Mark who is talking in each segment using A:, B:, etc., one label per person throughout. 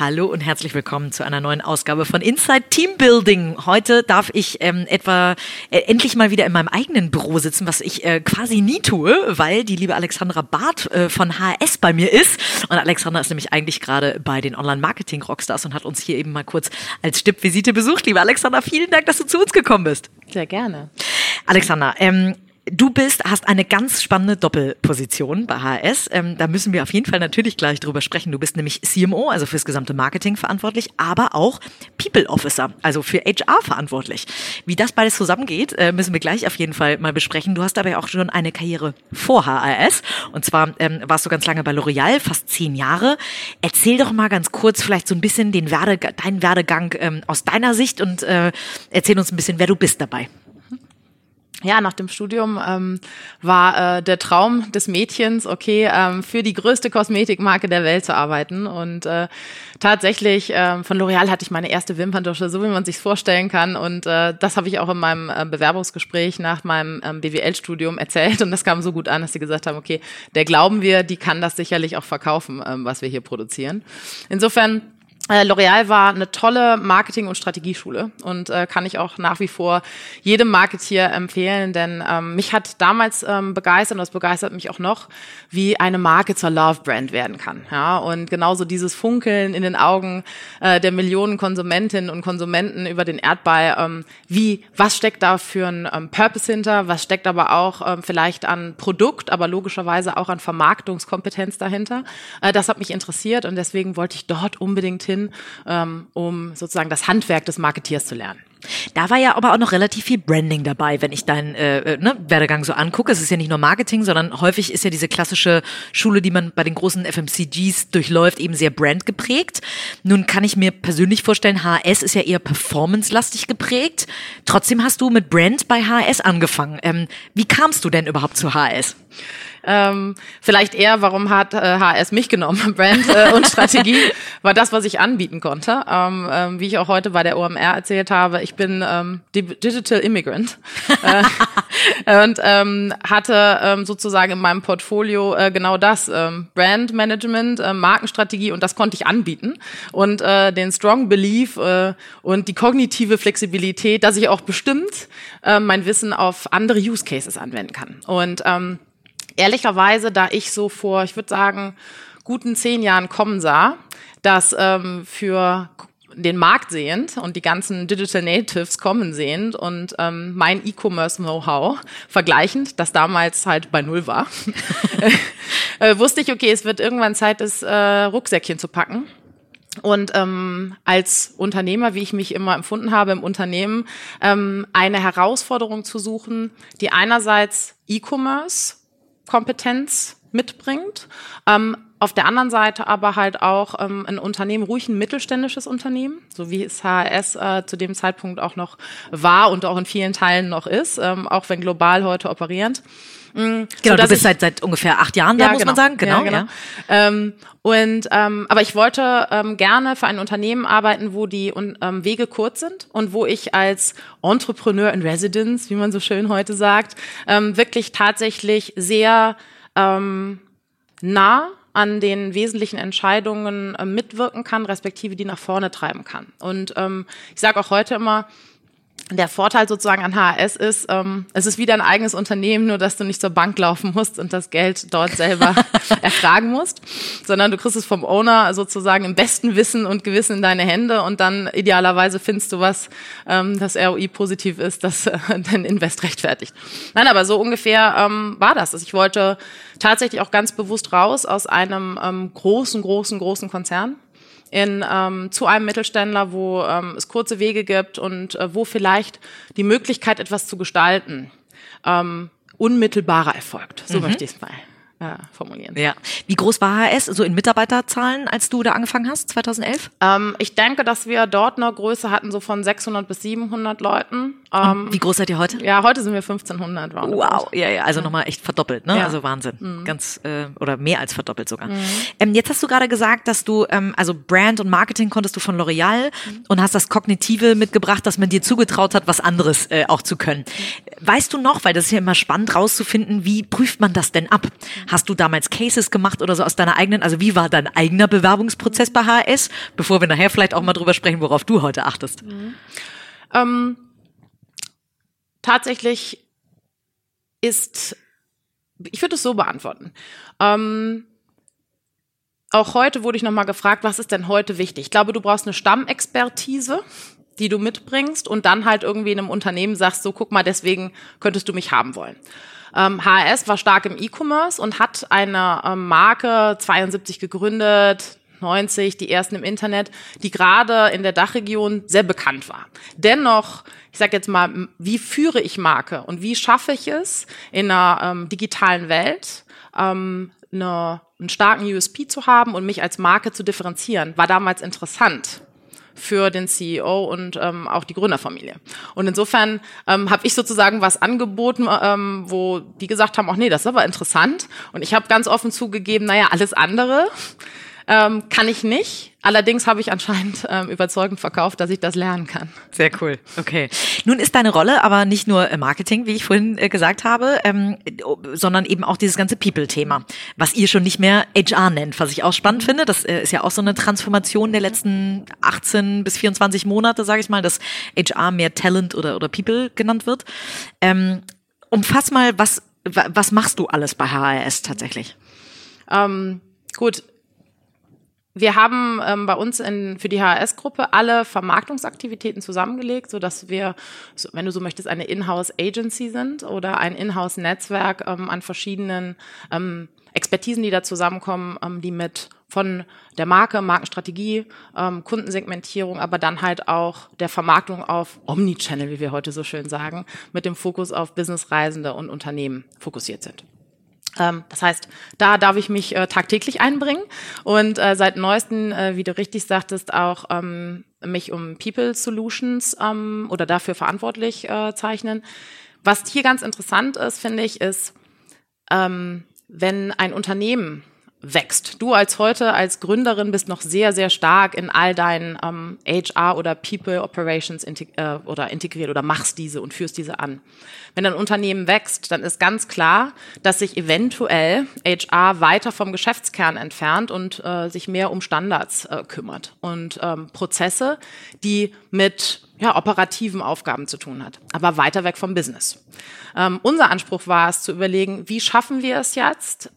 A: Hallo und herzlich willkommen zu einer neuen Ausgabe von Inside Team Building. Heute darf ich ähm, etwa äh, endlich mal wieder in meinem eigenen Büro sitzen, was ich äh, quasi nie tue, weil die liebe Alexandra Barth äh, von HS bei mir ist. Und Alexandra ist nämlich eigentlich gerade bei den Online-Marketing-Rockstars und hat uns hier eben mal kurz als Stippvisite besucht. Liebe Alexandra, vielen Dank, dass du zu uns gekommen bist.
B: Sehr gerne.
A: Alexandra, ähm, Du bist, hast eine ganz spannende Doppelposition bei HS. Ähm, da müssen wir auf jeden Fall natürlich gleich drüber sprechen. Du bist nämlich CMO, also fürs gesamte Marketing verantwortlich, aber auch People Officer, also für HR verantwortlich. Wie das beides zusammengeht, äh, müssen wir gleich auf jeden Fall mal besprechen. Du hast aber auch schon eine Karriere vor HRS. Und zwar ähm, warst du ganz lange bei L'Oreal, fast zehn Jahre. Erzähl doch mal ganz kurz vielleicht so ein bisschen den Werde, deinen Werdegang ähm, aus deiner Sicht und äh, erzähl uns ein bisschen, wer du bist dabei
B: ja, nach dem Studium ähm, war äh, der Traum des Mädchens, okay, ähm, für die größte Kosmetikmarke der Welt zu arbeiten. Und äh, tatsächlich, äh, von L'Oreal hatte ich meine erste Wimperndusche, so wie man sich vorstellen kann. Und äh, das habe ich auch in meinem äh, Bewerbungsgespräch nach meinem ähm, BWL-Studium erzählt. Und das kam so gut an, dass sie gesagt haben, okay, der glauben wir, die kann das sicherlich auch verkaufen, ähm, was wir hier produzieren. Insofern äh, L'Oreal war eine tolle Marketing- und Strategieschule und äh, kann ich auch nach wie vor jedem Marketier empfehlen, denn ähm, mich hat damals ähm, begeistert und das begeistert mich auch noch, wie eine Marke zur Love-Brand werden kann. Ja, und genauso dieses Funkeln in den Augen äh, der Millionen Konsumentinnen und Konsumenten über den Erdball, ähm, wie, was steckt da für ein ähm, Purpose hinter, was steckt aber auch ähm, vielleicht an Produkt, aber logischerweise auch an Vermarktungskompetenz dahinter. Äh, das hat mich interessiert und deswegen wollte ich dort unbedingt hin hin, ähm, um sozusagen das Handwerk des Marketeers zu lernen.
A: Da war ja aber auch noch relativ viel Branding dabei, wenn ich deinen äh, äh, ne, Werdegang so angucke. Es ist ja nicht nur Marketing, sondern häufig ist ja diese klassische Schule, die man bei den großen FMCGs durchläuft, eben sehr brandgeprägt. Nun kann ich mir persönlich vorstellen, HS ist ja eher performance-lastig geprägt. Trotzdem hast du mit Brand bei HS angefangen. Ähm, wie kamst du denn überhaupt zu HS?
B: Ähm, vielleicht eher, warum hat äh, HS mich genommen? Brand äh, und Strategie war das, was ich anbieten konnte. Ähm, ähm, wie ich auch heute bei der OMR erzählt habe, ich bin ähm, Digital Immigrant äh, und ähm, hatte ähm, sozusagen in meinem Portfolio äh, genau das, ähm, Brand Management, äh, Markenstrategie und das konnte ich anbieten und äh, den Strong Belief äh, und die kognitive Flexibilität, dass ich auch bestimmt äh, mein Wissen auf andere Use Cases anwenden kann. Und ähm, ehrlicherweise, da ich so vor, ich würde sagen, guten zehn Jahren kommen sah, dass ähm, für den Markt sehend und die ganzen Digital Natives kommen sehend und ähm, mein E-Commerce-Know-how vergleichend, das damals halt bei Null war, äh, wusste ich, okay, es wird irgendwann Zeit, das äh, Rucksäckchen zu packen. Und ähm, als Unternehmer, wie ich mich immer empfunden habe im Unternehmen, ähm, eine Herausforderung zu suchen, die einerseits E-Commerce Kompetenz mitbringt. Ähm, auf der anderen Seite aber halt auch ähm, ein Unternehmen, ruhig ein mittelständisches Unternehmen, so wie es HRS äh, zu dem Zeitpunkt auch noch war und auch in vielen Teilen noch ist, ähm, auch wenn global heute operierend.
A: Mhm, genau, du bist ich, seit, seit ungefähr acht Jahren da, ja, muss genau, man sagen. Genau, ja, genau. Ja.
B: Ähm, und ähm, aber ich wollte ähm, gerne für ein Unternehmen arbeiten, wo die ähm, Wege kurz sind und wo ich als Entrepreneur in Residence, wie man so schön heute sagt, ähm, wirklich tatsächlich sehr ähm, nah an den wesentlichen Entscheidungen äh, mitwirken kann, respektive die nach vorne treiben kann. Und ähm, ich sage auch heute immer, der Vorteil sozusagen an HRS ist, ähm, es ist wieder ein eigenes Unternehmen, nur dass du nicht zur Bank laufen musst und das Geld dort selber erfragen musst, sondern du kriegst es vom Owner sozusagen im besten Wissen und Gewissen in deine Hände und dann idealerweise findest du was, ähm, das ROI positiv ist, das äh, den Invest rechtfertigt. Nein, aber so ungefähr ähm, war das. Also ich wollte tatsächlich auch ganz bewusst raus aus einem ähm, großen, großen, großen Konzern in, ähm, zu einem Mittelständler, wo ähm, es kurze Wege gibt und äh, wo vielleicht die Möglichkeit, etwas zu gestalten, ähm, unmittelbarer erfolgt. So mhm. möchte ich es mal äh, formulieren.
A: Ja. Wie groß war HS so in Mitarbeiterzahlen, als du da angefangen hast, 2011?
B: Ähm, ich denke, dass wir dort eine Größe hatten, so von 600 bis 700 Leuten.
A: Ähm, wie groß seid ihr heute?
B: Ja, heute sind wir 1500.
A: Wow, ja, ja, also nochmal echt verdoppelt, ne? Ja. Also Wahnsinn, mhm. ganz äh, oder mehr als verdoppelt sogar. Mhm. Ähm, jetzt hast du gerade gesagt, dass du ähm, also Brand und Marketing konntest du von L'Oreal mhm. und hast das Kognitive mitgebracht, dass man dir zugetraut hat, was anderes äh, auch zu können. Weißt du noch, weil das ist ja immer spannend rauszufinden, wie prüft man das denn ab? Hast du damals Cases gemacht oder so aus deiner eigenen, also wie war dein eigener Bewerbungsprozess bei HRS, bevor wir nachher vielleicht auch mal drüber sprechen, worauf du heute achtest? Mhm.
B: Ähm, tatsächlich ist, ich würde es so beantworten. Ähm, auch heute wurde ich nochmal gefragt, was ist denn heute wichtig? Ich glaube, du brauchst eine Stammexpertise, die du mitbringst und dann halt irgendwie in einem Unternehmen sagst, so guck mal, deswegen könntest du mich haben wollen. Ähm, HRS war stark im E-Commerce und hat eine ähm, Marke 72 gegründet, 90, die ersten im Internet, die gerade in der Dachregion sehr bekannt war. Dennoch, ich sage jetzt mal, wie führe ich Marke und wie schaffe ich es in einer ähm, digitalen Welt, ähm, eine, einen starken USP zu haben und mich als Marke zu differenzieren, war damals interessant für den CEO und ähm, auch die Gründerfamilie. Und insofern ähm, habe ich sozusagen was angeboten, ähm, wo die gesagt haben, ach nee, das ist aber interessant. Und ich habe ganz offen zugegeben, naja, alles andere ähm, kann ich nicht. Allerdings habe ich anscheinend ähm, überzeugend verkauft, dass ich das lernen kann.
A: Sehr cool. Okay. Nun ist deine Rolle aber nicht nur Marketing, wie ich vorhin äh, gesagt habe, ähm, sondern eben auch dieses ganze People-Thema, was ihr schon nicht mehr HR nennt, was ich auch spannend finde. Das äh, ist ja auch so eine Transformation der letzten 18 bis 24 Monate, sage ich mal, dass HR mehr Talent oder, oder People genannt wird. Ähm, umfass mal, was, was machst du alles bei HRS tatsächlich?
B: Ähm, gut, wir haben ähm, bei uns in, für die HRS-Gruppe alle Vermarktungsaktivitäten zusammengelegt, so dass wir, wenn du so möchtest, eine Inhouse-Agency sind oder ein Inhouse-Netzwerk ähm, an verschiedenen ähm, Expertisen, die da zusammenkommen, ähm, die mit von der Marke, Markenstrategie, ähm, Kundensegmentierung, aber dann halt auch der Vermarktung auf Omnichannel, wie wir heute so schön sagen, mit dem Fokus auf Businessreisende und Unternehmen fokussiert sind. Ähm, das heißt, da darf ich mich äh, tagtäglich einbringen und äh, seit neuestem, äh, wie du richtig sagtest, auch ähm, mich um People Solutions ähm, oder dafür verantwortlich zeichnen. Was hier ganz interessant ist, finde ich, ist, wenn ein Unternehmen wächst. Du als heute als Gründerin bist noch sehr, sehr stark in all deinen ähm, HR oder People Operations integ äh, oder integriert oder machst diese und führst diese an. Wenn ein Unternehmen wächst, dann ist ganz klar, dass sich eventuell HR weiter vom Geschäftskern entfernt und äh, sich mehr um Standards äh, kümmert und ähm, Prozesse, die mit ja, operativen Aufgaben zu tun hat, aber weiter weg vom Business. Ähm, unser Anspruch war es zu überlegen, wie schaffen wir es jetzt,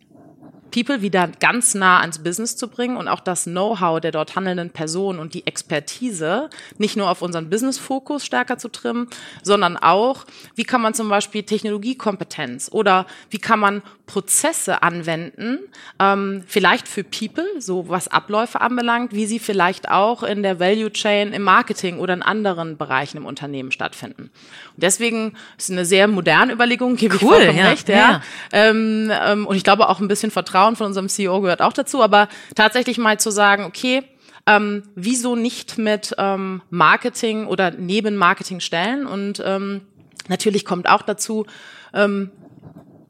B: People wieder ganz nah ans Business zu bringen und auch das Know-how der dort handelnden Personen und die Expertise nicht nur auf unseren Business-Fokus stärker zu trimmen, sondern auch, wie kann man zum Beispiel Technologiekompetenz oder wie kann man Prozesse anwenden, ähm, vielleicht für People, so was Abläufe anbelangt, wie sie vielleicht auch in der Value Chain im Marketing oder in anderen Bereichen im Unternehmen stattfinden. Und deswegen ist eine sehr moderne Überlegung, gebe cool, ich vollkommen ja, recht, ja. ja. Ähm, ähm, und ich glaube auch ein bisschen Vertrauen von unserem CEO gehört auch dazu, aber tatsächlich mal zu sagen, okay, ähm, wieso nicht mit ähm, Marketing oder neben Marketing stellen und ähm, natürlich kommt auch dazu, ähm,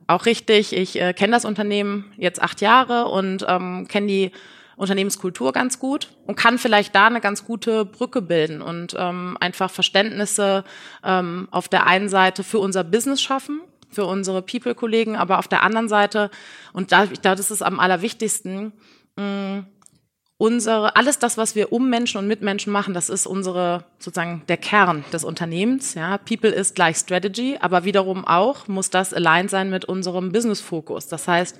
B: auch richtig. Ich äh, kenne das Unternehmen jetzt acht Jahre und ähm, kenne die Unternehmenskultur ganz gut und kann vielleicht da eine ganz gute Brücke bilden und ähm, einfach Verständnisse ähm, auf der einen Seite für unser Business schaffen, für unsere People-Kollegen, aber auf der anderen Seite, und da, ich glaube, das ist am allerwichtigsten, mh, unsere, alles das, was wir um Menschen und mit Menschen machen, das ist unsere, sozusagen der Kern des Unternehmens. Ja, People ist gleich Strategy, aber wiederum auch muss das aligned sein mit unserem Business-Fokus. Das heißt,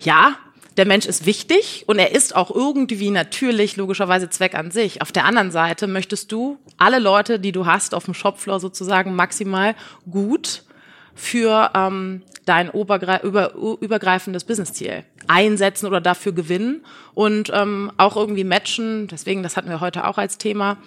B: ja, der Mensch ist wichtig und er ist auch irgendwie natürlich logischerweise Zweck an sich. Auf der anderen Seite möchtest du alle Leute, die du hast auf dem Shopfloor sozusagen maximal gut für ähm, dein über, übergreifendes Businessziel einsetzen oder dafür gewinnen und ähm, auch irgendwie matchen. Deswegen, das hatten wir heute auch als Thema.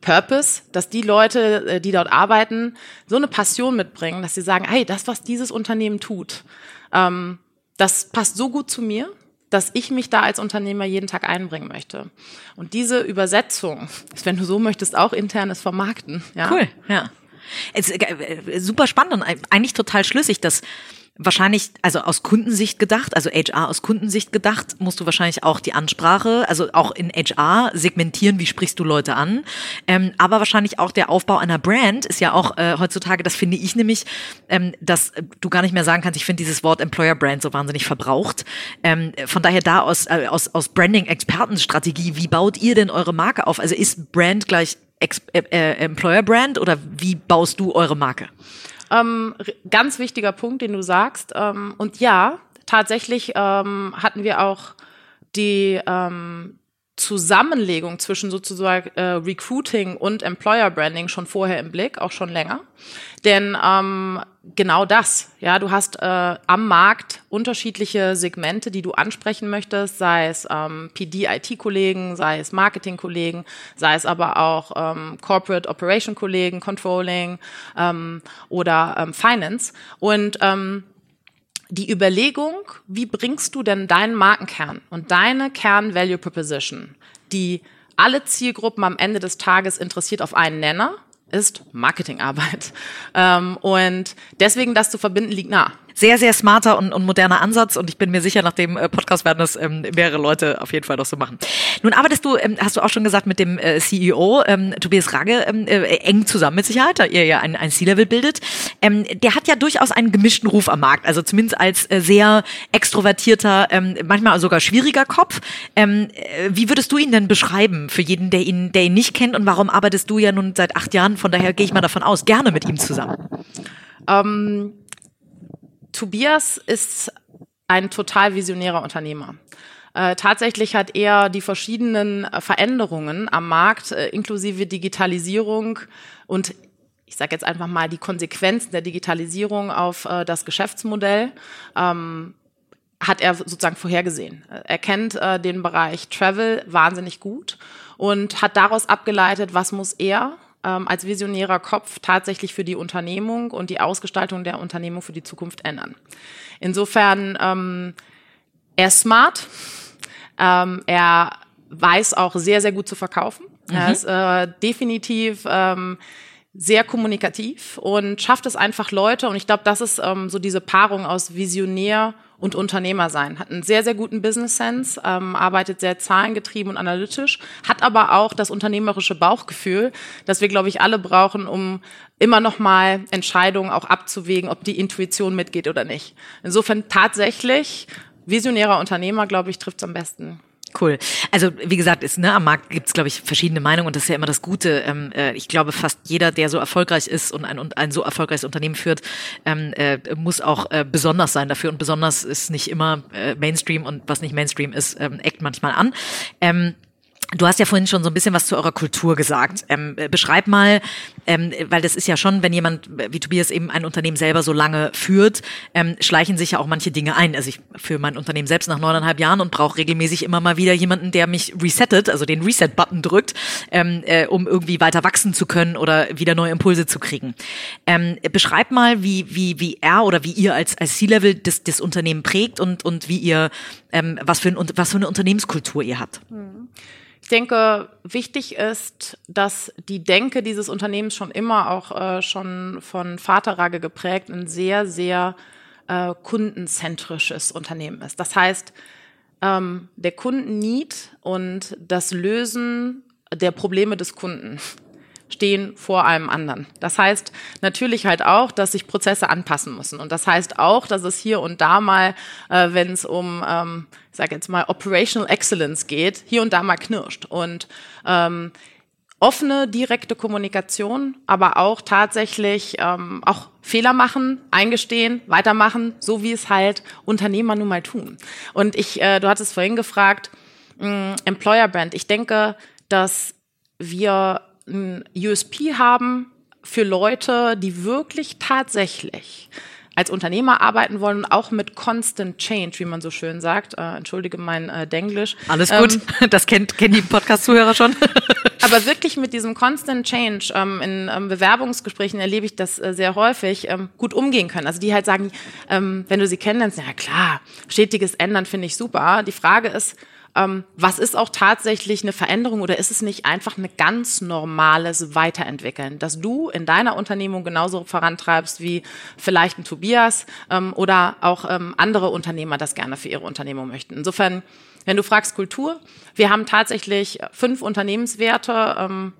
B: Purpose, dass die Leute, äh, die dort arbeiten, so eine Passion mitbringen, dass sie sagen, hey, das, was dieses Unternehmen tut, ähm, das passt so gut zu mir, dass ich mich da als Unternehmer jeden Tag einbringen möchte. Und diese Übersetzung ist, wenn du so möchtest, auch internes Vermarkten. Ja?
A: Cool, ja. Es, äh, super spannend und eigentlich total schlüssig, dass wahrscheinlich, also aus Kundensicht gedacht, also HR aus Kundensicht gedacht, musst du wahrscheinlich auch die Ansprache, also auch in HR segmentieren, wie sprichst du Leute an. Ähm, aber wahrscheinlich auch der Aufbau einer Brand ist ja auch äh, heutzutage, das finde ich nämlich, ähm, dass du gar nicht mehr sagen kannst, ich finde dieses Wort Employer Brand so wahnsinnig verbraucht. Ähm, von daher da aus, äh, aus, aus Branding-Expertenstrategie, wie baut ihr denn eure Marke auf? Also ist Brand gleich Ex äh, äh Employer Brand oder wie baust du eure Marke?
B: Ähm, ganz wichtiger Punkt, den du sagst. Ähm, und ja, tatsächlich ähm, hatten wir auch die ähm, Zusammenlegung zwischen sozusagen äh, Recruiting und Employer Branding schon vorher im Blick, auch schon länger. Denn ähm, genau das, ja, du hast äh, am Markt unterschiedliche Segmente, die du ansprechen möchtest, sei es ähm, PD-IT-Kollegen, sei es Marketing-Kollegen, sei es aber auch ähm, Corporate Operation-Kollegen, Controlling ähm, oder ähm, Finance. Und ähm, die Überlegung, wie bringst du denn deinen Markenkern und deine Kern-Value Proposition, die alle Zielgruppen am Ende des Tages interessiert auf einen Nenner, ist Marketingarbeit. Ähm, und deswegen das zu verbinden liegt nah
A: sehr, sehr smarter und, und moderner Ansatz und ich bin mir sicher, nach dem äh, Podcast werden das ähm, mehrere Leute auf jeden Fall noch so machen. Nun arbeitest du, ähm, hast du auch schon gesagt, mit dem äh, CEO ähm, Tobias Ragge ähm, äh, eng zusammen mit Sicherheit, da ihr ja ein, ein C-Level bildet. Ähm, der hat ja durchaus einen gemischten Ruf am Markt, also zumindest als äh, sehr extrovertierter, ähm, manchmal sogar schwieriger Kopf. Ähm, äh, wie würdest du ihn denn beschreiben für jeden, der ihn, der ihn nicht kennt und warum arbeitest du ja nun seit acht Jahren, von daher gehe ich mal davon aus, gerne mit ihm zusammen?
B: Ähm Tobias ist ein total visionärer Unternehmer. Äh, tatsächlich hat er die verschiedenen äh, Veränderungen am Markt, äh, inklusive Digitalisierung und ich sage jetzt einfach mal die Konsequenzen der Digitalisierung auf äh, das Geschäftsmodell, ähm, hat er sozusagen vorhergesehen. Er kennt äh, den Bereich Travel wahnsinnig gut und hat daraus abgeleitet, was muss er ähm, als visionärer Kopf tatsächlich für die Unternehmung und die Ausgestaltung der Unternehmung für die Zukunft ändern. Insofern, ähm, er ist smart, ähm, er weiß auch sehr, sehr gut zu verkaufen. Mhm. Er ist äh, definitiv ähm, sehr kommunikativ und schafft es einfach Leute, und ich glaube, das ist ähm, so diese Paarung aus Visionär und Unternehmer sein. Hat einen sehr, sehr guten Business Sense, ähm, arbeitet sehr zahlengetrieben und analytisch, hat aber auch das unternehmerische Bauchgefühl, das wir, glaube ich, alle brauchen, um immer noch mal Entscheidungen auch abzuwägen, ob die Intuition mitgeht oder nicht. Insofern tatsächlich visionärer Unternehmer, glaube ich, trifft es am besten.
A: Cool. Also wie gesagt, ist, ne, am Markt gibt es, glaube ich, verschiedene Meinungen und das ist ja immer das Gute. Ähm, äh, ich glaube, fast jeder, der so erfolgreich ist und ein, und ein so erfolgreiches Unternehmen führt, ähm, äh, muss auch äh, besonders sein dafür. Und besonders ist nicht immer äh, Mainstream und was nicht Mainstream ist, ähm, eckt manchmal an. Ähm, Du hast ja vorhin schon so ein bisschen was zu eurer Kultur gesagt. Ähm, äh, beschreib mal, ähm, weil das ist ja schon, wenn jemand wie Tobias eben ein Unternehmen selber so lange führt, ähm, schleichen sich ja auch manche Dinge ein. Also ich führe mein Unternehmen selbst nach neuneinhalb Jahren und brauche regelmäßig immer mal wieder jemanden, der mich resettet, also den Reset-Button drückt, ähm, äh, um irgendwie weiter wachsen zu können oder wieder neue Impulse zu kriegen. Ähm, beschreib mal, wie, wie, wie er oder wie ihr als, als C-Level das, das Unternehmen prägt und, und wie ihr, ähm, was, für ein, was für eine Unternehmenskultur ihr habt. Mhm.
B: Ich denke, wichtig ist, dass die Denke dieses Unternehmens schon immer auch äh, schon von Vaterrage geprägt ein sehr, sehr äh, kundenzentrisches Unternehmen ist. Das heißt, ähm, der Kundennied und das Lösen der Probleme des Kunden stehen vor allem anderen. Das heißt natürlich halt auch, dass sich Prozesse anpassen müssen. Und das heißt auch, dass es hier und da mal, äh, wenn es um, ähm, ich sage jetzt mal, Operational Excellence geht, hier und da mal knirscht. Und ähm, offene, direkte Kommunikation, aber auch tatsächlich ähm, auch Fehler machen, eingestehen, weitermachen, so wie es halt Unternehmer nun mal tun. Und ich, äh, du hattest vorhin gefragt, mh, mm, Employer Brand. Ich denke, dass wir ein USP haben für Leute, die wirklich tatsächlich als Unternehmer arbeiten wollen und auch mit Constant Change, wie man so schön sagt. Äh, entschuldige mein äh, Denglisch.
A: Alles gut, ähm, das kennt, kennen die Podcast-Zuhörer schon.
B: aber wirklich mit diesem Constant Change ähm, in ähm, Bewerbungsgesprächen erlebe ich das äh, sehr häufig, ähm, gut umgehen können. Also die halt sagen, ähm, wenn du sie kennenlernst, ja klar, stetiges Ändern finde ich super. Die Frage ist, ähm, was ist auch tatsächlich eine Veränderung oder ist es nicht einfach ein ganz normales Weiterentwickeln, dass du in deiner Unternehmung genauso vorantreibst wie vielleicht ein Tobias ähm, oder auch ähm, andere Unternehmer das gerne für ihre Unternehmung möchten. Insofern, wenn du fragst Kultur, wir haben tatsächlich fünf Unternehmenswerte, ähm,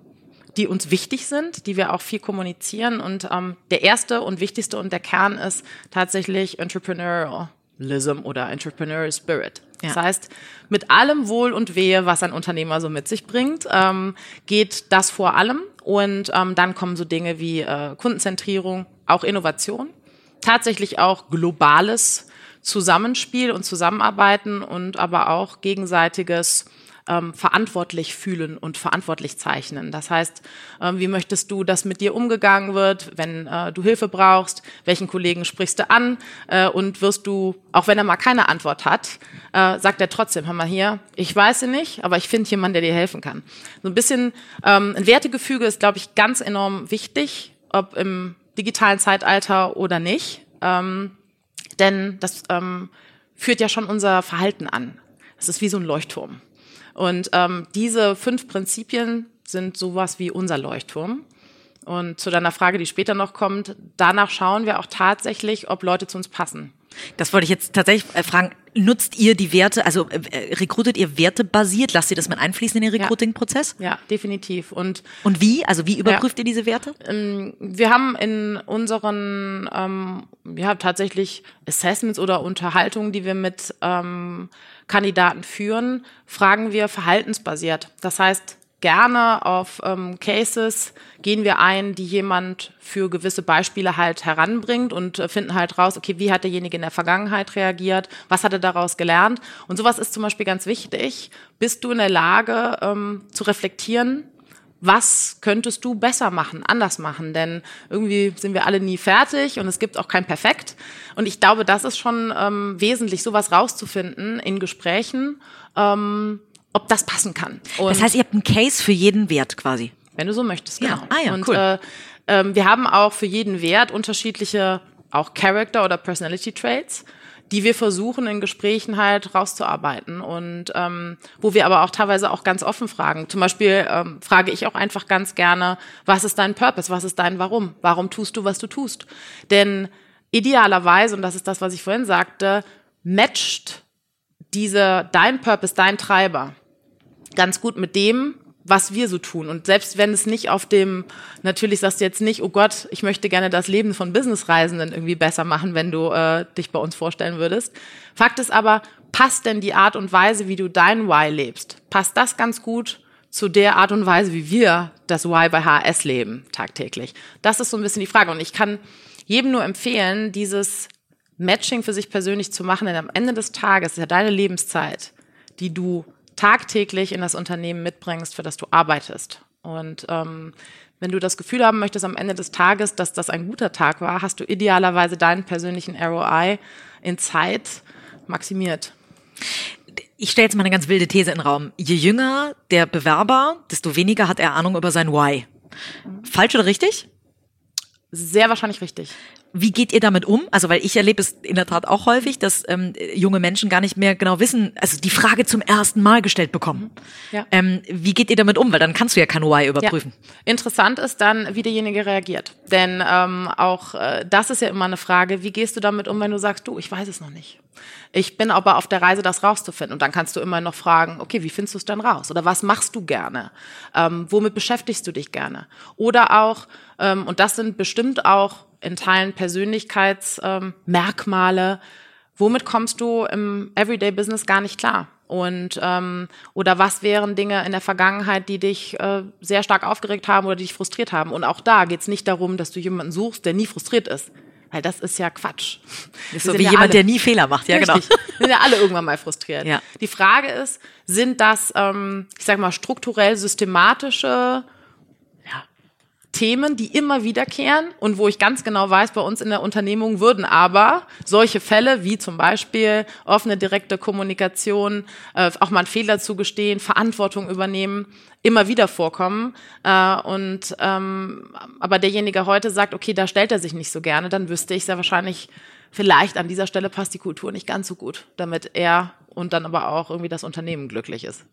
B: die uns wichtig sind, die wir auch viel kommunizieren. Und ähm, der erste und wichtigste und der Kern ist tatsächlich Entrepreneurialism oder Entrepreneurial Spirit. Ja. Das heißt, mit allem Wohl und Wehe, was ein Unternehmer so mit sich bringt, ähm, geht das vor allem. Und ähm, dann kommen so Dinge wie äh, Kundenzentrierung, auch Innovation, tatsächlich auch globales Zusammenspiel und Zusammenarbeiten und aber auch gegenseitiges ähm, verantwortlich fühlen und verantwortlich zeichnen. Das heißt, ähm, wie möchtest du, dass mit dir umgegangen wird, wenn äh, du Hilfe brauchst? Welchen Kollegen sprichst du an? Äh, und wirst du, auch wenn er mal keine Antwort hat, äh, sagt er trotzdem, hör mal hier, ich weiß sie nicht, aber ich finde jemanden, der dir helfen kann. So ein bisschen ähm, ein Wertegefüge ist, glaube ich, ganz enorm wichtig, ob im digitalen Zeitalter oder nicht. Ähm, denn das ähm, führt ja schon unser Verhalten an. Es ist wie so ein Leuchtturm. Und ähm, diese fünf Prinzipien sind sowas wie unser Leuchtturm. Und zu deiner Frage, die später noch kommt, danach schauen wir auch tatsächlich, ob Leute zu uns passen.
A: Das wollte ich jetzt tatsächlich äh, fragen. Nutzt ihr die Werte, also äh, äh, rekrutet ihr wertebasiert? Lasst ihr das mit einfließen in den Recruiting-Prozess?
B: Ja, ja, definitiv. Und,
A: Und wie? Also wie überprüft ja, ihr diese Werte?
B: Ähm, wir haben in unseren, ähm, ja, tatsächlich Assessments oder Unterhaltungen, die wir mit ähm, Kandidaten führen, fragen wir verhaltensbasiert. Das heißt, gerne auf ähm, Cases gehen wir ein, die jemand für gewisse Beispiele halt heranbringt und äh, finden halt raus, okay, wie hat derjenige in der Vergangenheit reagiert, was hat er daraus gelernt. Und sowas ist zum Beispiel ganz wichtig. Bist du in der Lage ähm, zu reflektieren, was könntest du besser machen, anders machen? Denn irgendwie sind wir alle nie fertig und es gibt auch kein Perfekt. Und ich glaube, das ist schon ähm, wesentlich, sowas rauszufinden in Gesprächen, ähm, ob das passen kann.
A: Und das heißt, ihr habt einen Case für jeden Wert quasi.
B: Wenn du so möchtest, genau.
A: Ja. Ah, ja,
B: und
A: cool.
B: äh, äh, wir haben auch für jeden Wert unterschiedliche auch Character oder Personality Traits die wir versuchen in Gesprächen halt rauszuarbeiten und ähm, wo wir aber auch teilweise auch ganz offen fragen. Zum Beispiel ähm, frage ich auch einfach ganz gerne, was ist dein Purpose, was ist dein Warum, warum tust du, was du tust? Denn idealerweise, und das ist das, was ich vorhin sagte, matcht diese, dein Purpose, dein Treiber ganz gut mit dem, was wir so tun. Und selbst wenn es nicht auf dem, natürlich sagst du jetzt nicht, oh Gott, ich möchte gerne das Leben von Businessreisenden irgendwie besser machen, wenn du äh, dich bei uns vorstellen würdest. Fakt ist aber, passt denn die Art und Weise, wie du dein Why lebst? Passt das ganz gut zu der Art und Weise, wie wir das Why bei HS leben, tagtäglich? Das ist so ein bisschen die Frage. Und ich kann jedem nur empfehlen, dieses Matching für sich persönlich zu machen, denn am Ende des Tages ist ja deine Lebenszeit, die du tagtäglich in das Unternehmen mitbringst, für das du arbeitest. Und ähm, wenn du das Gefühl haben möchtest am Ende des Tages, dass das ein guter Tag war, hast du idealerweise deinen persönlichen ROI in Zeit maximiert.
A: Ich stelle jetzt mal eine ganz wilde These in den Raum. Je jünger der Bewerber, desto weniger hat er Ahnung über sein Why. Falsch oder richtig?
B: Sehr wahrscheinlich richtig.
A: Wie geht ihr damit um? Also, weil ich erlebe es in der Tat auch häufig, dass ähm, junge Menschen gar nicht mehr genau wissen, also die Frage zum ersten Mal gestellt bekommen. Ja. Ähm, wie geht ihr damit um? Weil dann kannst du ja kein Why überprüfen. Ja.
B: Interessant ist dann, wie derjenige reagiert. Denn ähm, auch äh, das ist ja immer eine Frage, wie gehst du damit um, wenn du sagst, du, ich weiß es noch nicht. Ich bin aber auf der Reise, das rauszufinden. Und dann kannst du immer noch fragen, okay, wie findest du es dann raus? Oder was machst du gerne? Ähm, womit beschäftigst du dich gerne? Oder auch, ähm, und das sind bestimmt auch in Teilen Persönlichkeitsmerkmale. Womit kommst du im Everyday Business gar nicht klar? Und ähm, oder was wären Dinge in der Vergangenheit, die dich äh, sehr stark aufgeregt haben oder die dich frustriert haben? Und auch da geht es nicht darum, dass du jemanden suchst, der nie frustriert ist. Weil das ist ja Quatsch.
A: Ist so wie ja jemand, alle, der nie Fehler macht, ja richtig, genau.
B: Wir sind ja alle irgendwann mal frustriert. Ja. Die Frage ist, sind das, ähm, ich sag mal, strukturell systematische Themen, die immer wiederkehren und wo ich ganz genau weiß, bei uns in der Unternehmung würden aber solche Fälle wie zum Beispiel offene direkte Kommunikation, äh, auch mal einen Fehler zugestehen, Verantwortung übernehmen, immer wieder vorkommen. Äh, und ähm, aber derjenige heute sagt, okay, da stellt er sich nicht so gerne, dann wüsste ich sehr wahrscheinlich, vielleicht an dieser Stelle passt die Kultur nicht ganz so gut, damit er und dann aber auch irgendwie das Unternehmen glücklich ist.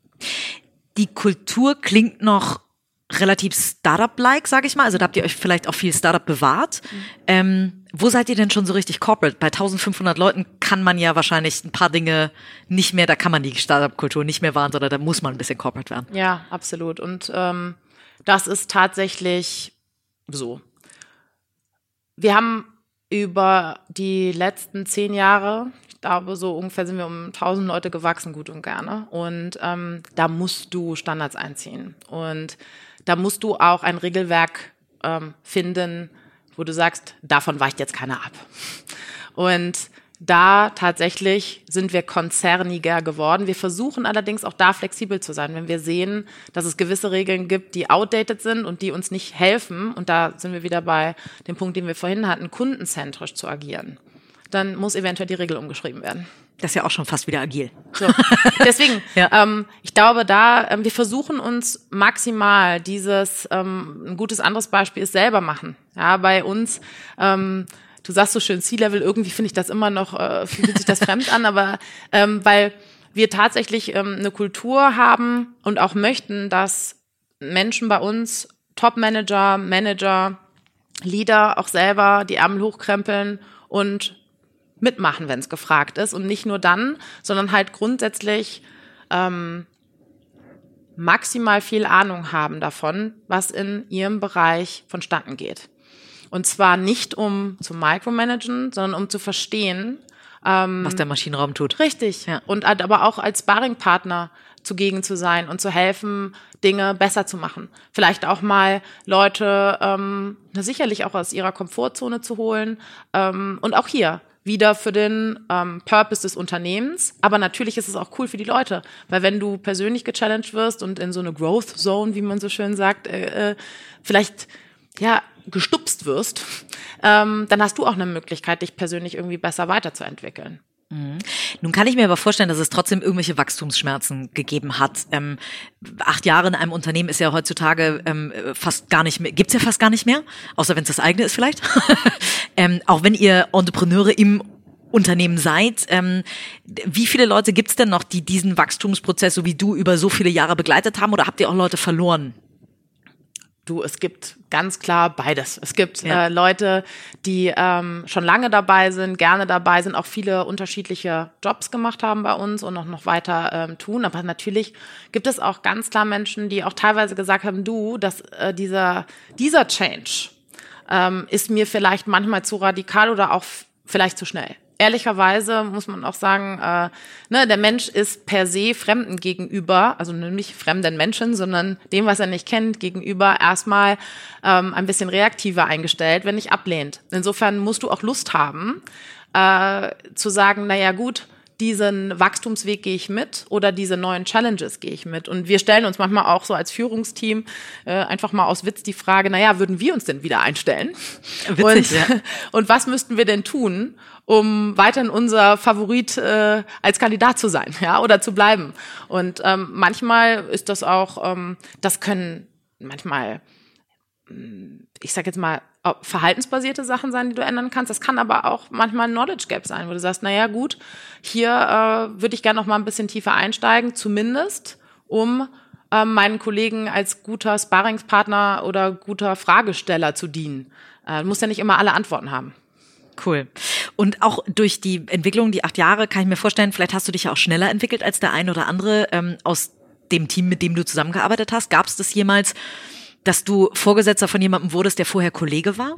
A: Die Kultur klingt noch relativ Startup-like, sage ich mal. Also da habt ihr euch vielleicht auch viel Startup bewahrt. Mhm. Ähm, wo seid ihr denn schon so richtig corporate? Bei 1500 Leuten kann man ja wahrscheinlich ein paar Dinge nicht mehr, da kann man die Startup-Kultur nicht mehr wahren, sondern da muss man ein bisschen corporate werden.
B: Ja, absolut. Und ähm, das ist tatsächlich so. Wir haben über die letzten zehn Jahre, ich glaube, so ungefähr sind wir um 1000 Leute gewachsen, gut und gerne. Und ähm, da musst du Standards einziehen. Und da musst du auch ein Regelwerk ähm, finden, wo du sagst, davon weicht jetzt keiner ab. Und da tatsächlich sind wir konzerniger geworden. Wir versuchen allerdings auch da flexibel zu sein, wenn wir sehen, dass es gewisse Regeln gibt, die outdated sind und die uns nicht helfen. Und da sind wir wieder bei dem Punkt, den wir vorhin hatten, kundenzentrisch zu agieren. Dann muss eventuell die Regel umgeschrieben werden.
A: Das ist ja auch schon fast wieder agil.
B: So. Deswegen, ja. ähm, ich glaube, da, ähm, wir versuchen uns maximal dieses, ähm, ein gutes anderes Beispiel ist selber machen. Ja, bei uns, ähm, du sagst so schön C-Level, irgendwie finde ich das immer noch, äh, fühlt sich das fremd an, aber ähm, weil wir tatsächlich ähm, eine Kultur haben und auch möchten, dass Menschen bei uns, Top-Manager, Manager, Leader auch selber die Ärmel hochkrempeln und mitmachen, wenn es gefragt ist. Und nicht nur dann, sondern halt grundsätzlich ähm, maximal viel Ahnung haben davon, was in ihrem Bereich vonstatten geht. Und zwar nicht um zu micromanagen, sondern um zu verstehen,
A: ähm, was der Maschinenraum tut.
B: Richtig. Ja. Und aber auch als Sparringpartner zugegen zu sein und zu helfen, Dinge besser zu machen. Vielleicht auch mal Leute ähm, sicherlich auch aus ihrer Komfortzone zu holen. Ähm, und auch hier wieder für den ähm, Purpose des Unternehmens. Aber natürlich ist es auch cool für die Leute, weil wenn du persönlich gechallenged wirst und in so eine Growth Zone, wie man so schön sagt, äh, äh, vielleicht ja gestupst wirst, ähm, dann hast du auch eine Möglichkeit, dich persönlich irgendwie besser weiterzuentwickeln.
A: Mhm. Nun kann ich mir aber vorstellen, dass es trotzdem irgendwelche Wachstumsschmerzen gegeben hat. Ähm, acht Jahre in einem Unternehmen ist ja heutzutage ähm, fast gar nicht mehr, gibt's ja fast gar nicht mehr, außer wenn es das eigene ist vielleicht. ähm, auch wenn ihr Entrepreneure im Unternehmen seid. Ähm, wie viele Leute gibt's denn noch, die diesen Wachstumsprozess, so wie du, über so viele Jahre begleitet haben? Oder habt ihr auch Leute verloren?
B: Du, es gibt ganz klar beides. Es gibt ja. äh, Leute, die ähm, schon lange dabei sind, gerne dabei sind, auch viele unterschiedliche Jobs gemacht haben bei uns und noch, noch weiter ähm, tun. Aber natürlich gibt es auch ganz klar Menschen, die auch teilweise gesagt haben, du, dass äh, dieser, dieser Change ähm, ist mir vielleicht manchmal zu radikal oder auch vielleicht zu schnell ehrlicherweise muss man auch sagen, äh, ne, der Mensch ist per se Fremden gegenüber, also nicht fremden Menschen, sondern dem, was er nicht kennt, gegenüber erstmal ähm, ein bisschen reaktiver eingestellt, wenn nicht ablehnt. Insofern musst du auch Lust haben, äh, zu sagen, naja gut, diesen Wachstumsweg gehe ich mit oder diese neuen Challenges gehe ich mit. Und wir stellen uns manchmal auch so als Führungsteam äh, einfach mal aus Witz die Frage, naja, würden wir uns denn wieder einstellen? Witzig, und, ja. und was müssten wir denn tun, um weiterhin unser Favorit äh, als Kandidat zu sein, ja, oder zu bleiben. Und ähm, manchmal ist das auch, ähm, das können manchmal, mm, ich sag jetzt mal, verhaltensbasierte Sachen sein, die du ändern kannst. Das kann aber auch manchmal ein Knowledge Gap sein, wo du sagst, naja gut, hier äh, würde ich gerne noch mal ein bisschen tiefer einsteigen, zumindest um ähm, meinen Kollegen als guter Sparringspartner oder guter Fragesteller zu dienen. Äh, du musst ja nicht immer alle Antworten haben.
A: Cool. Und auch durch die Entwicklung, die acht Jahre, kann ich mir vorstellen, vielleicht hast du dich ja auch schneller entwickelt als der ein oder andere ähm, aus dem Team, mit dem du zusammengearbeitet hast. Gab es das jemals, dass du Vorgesetzter von jemandem wurdest, der vorher Kollege war?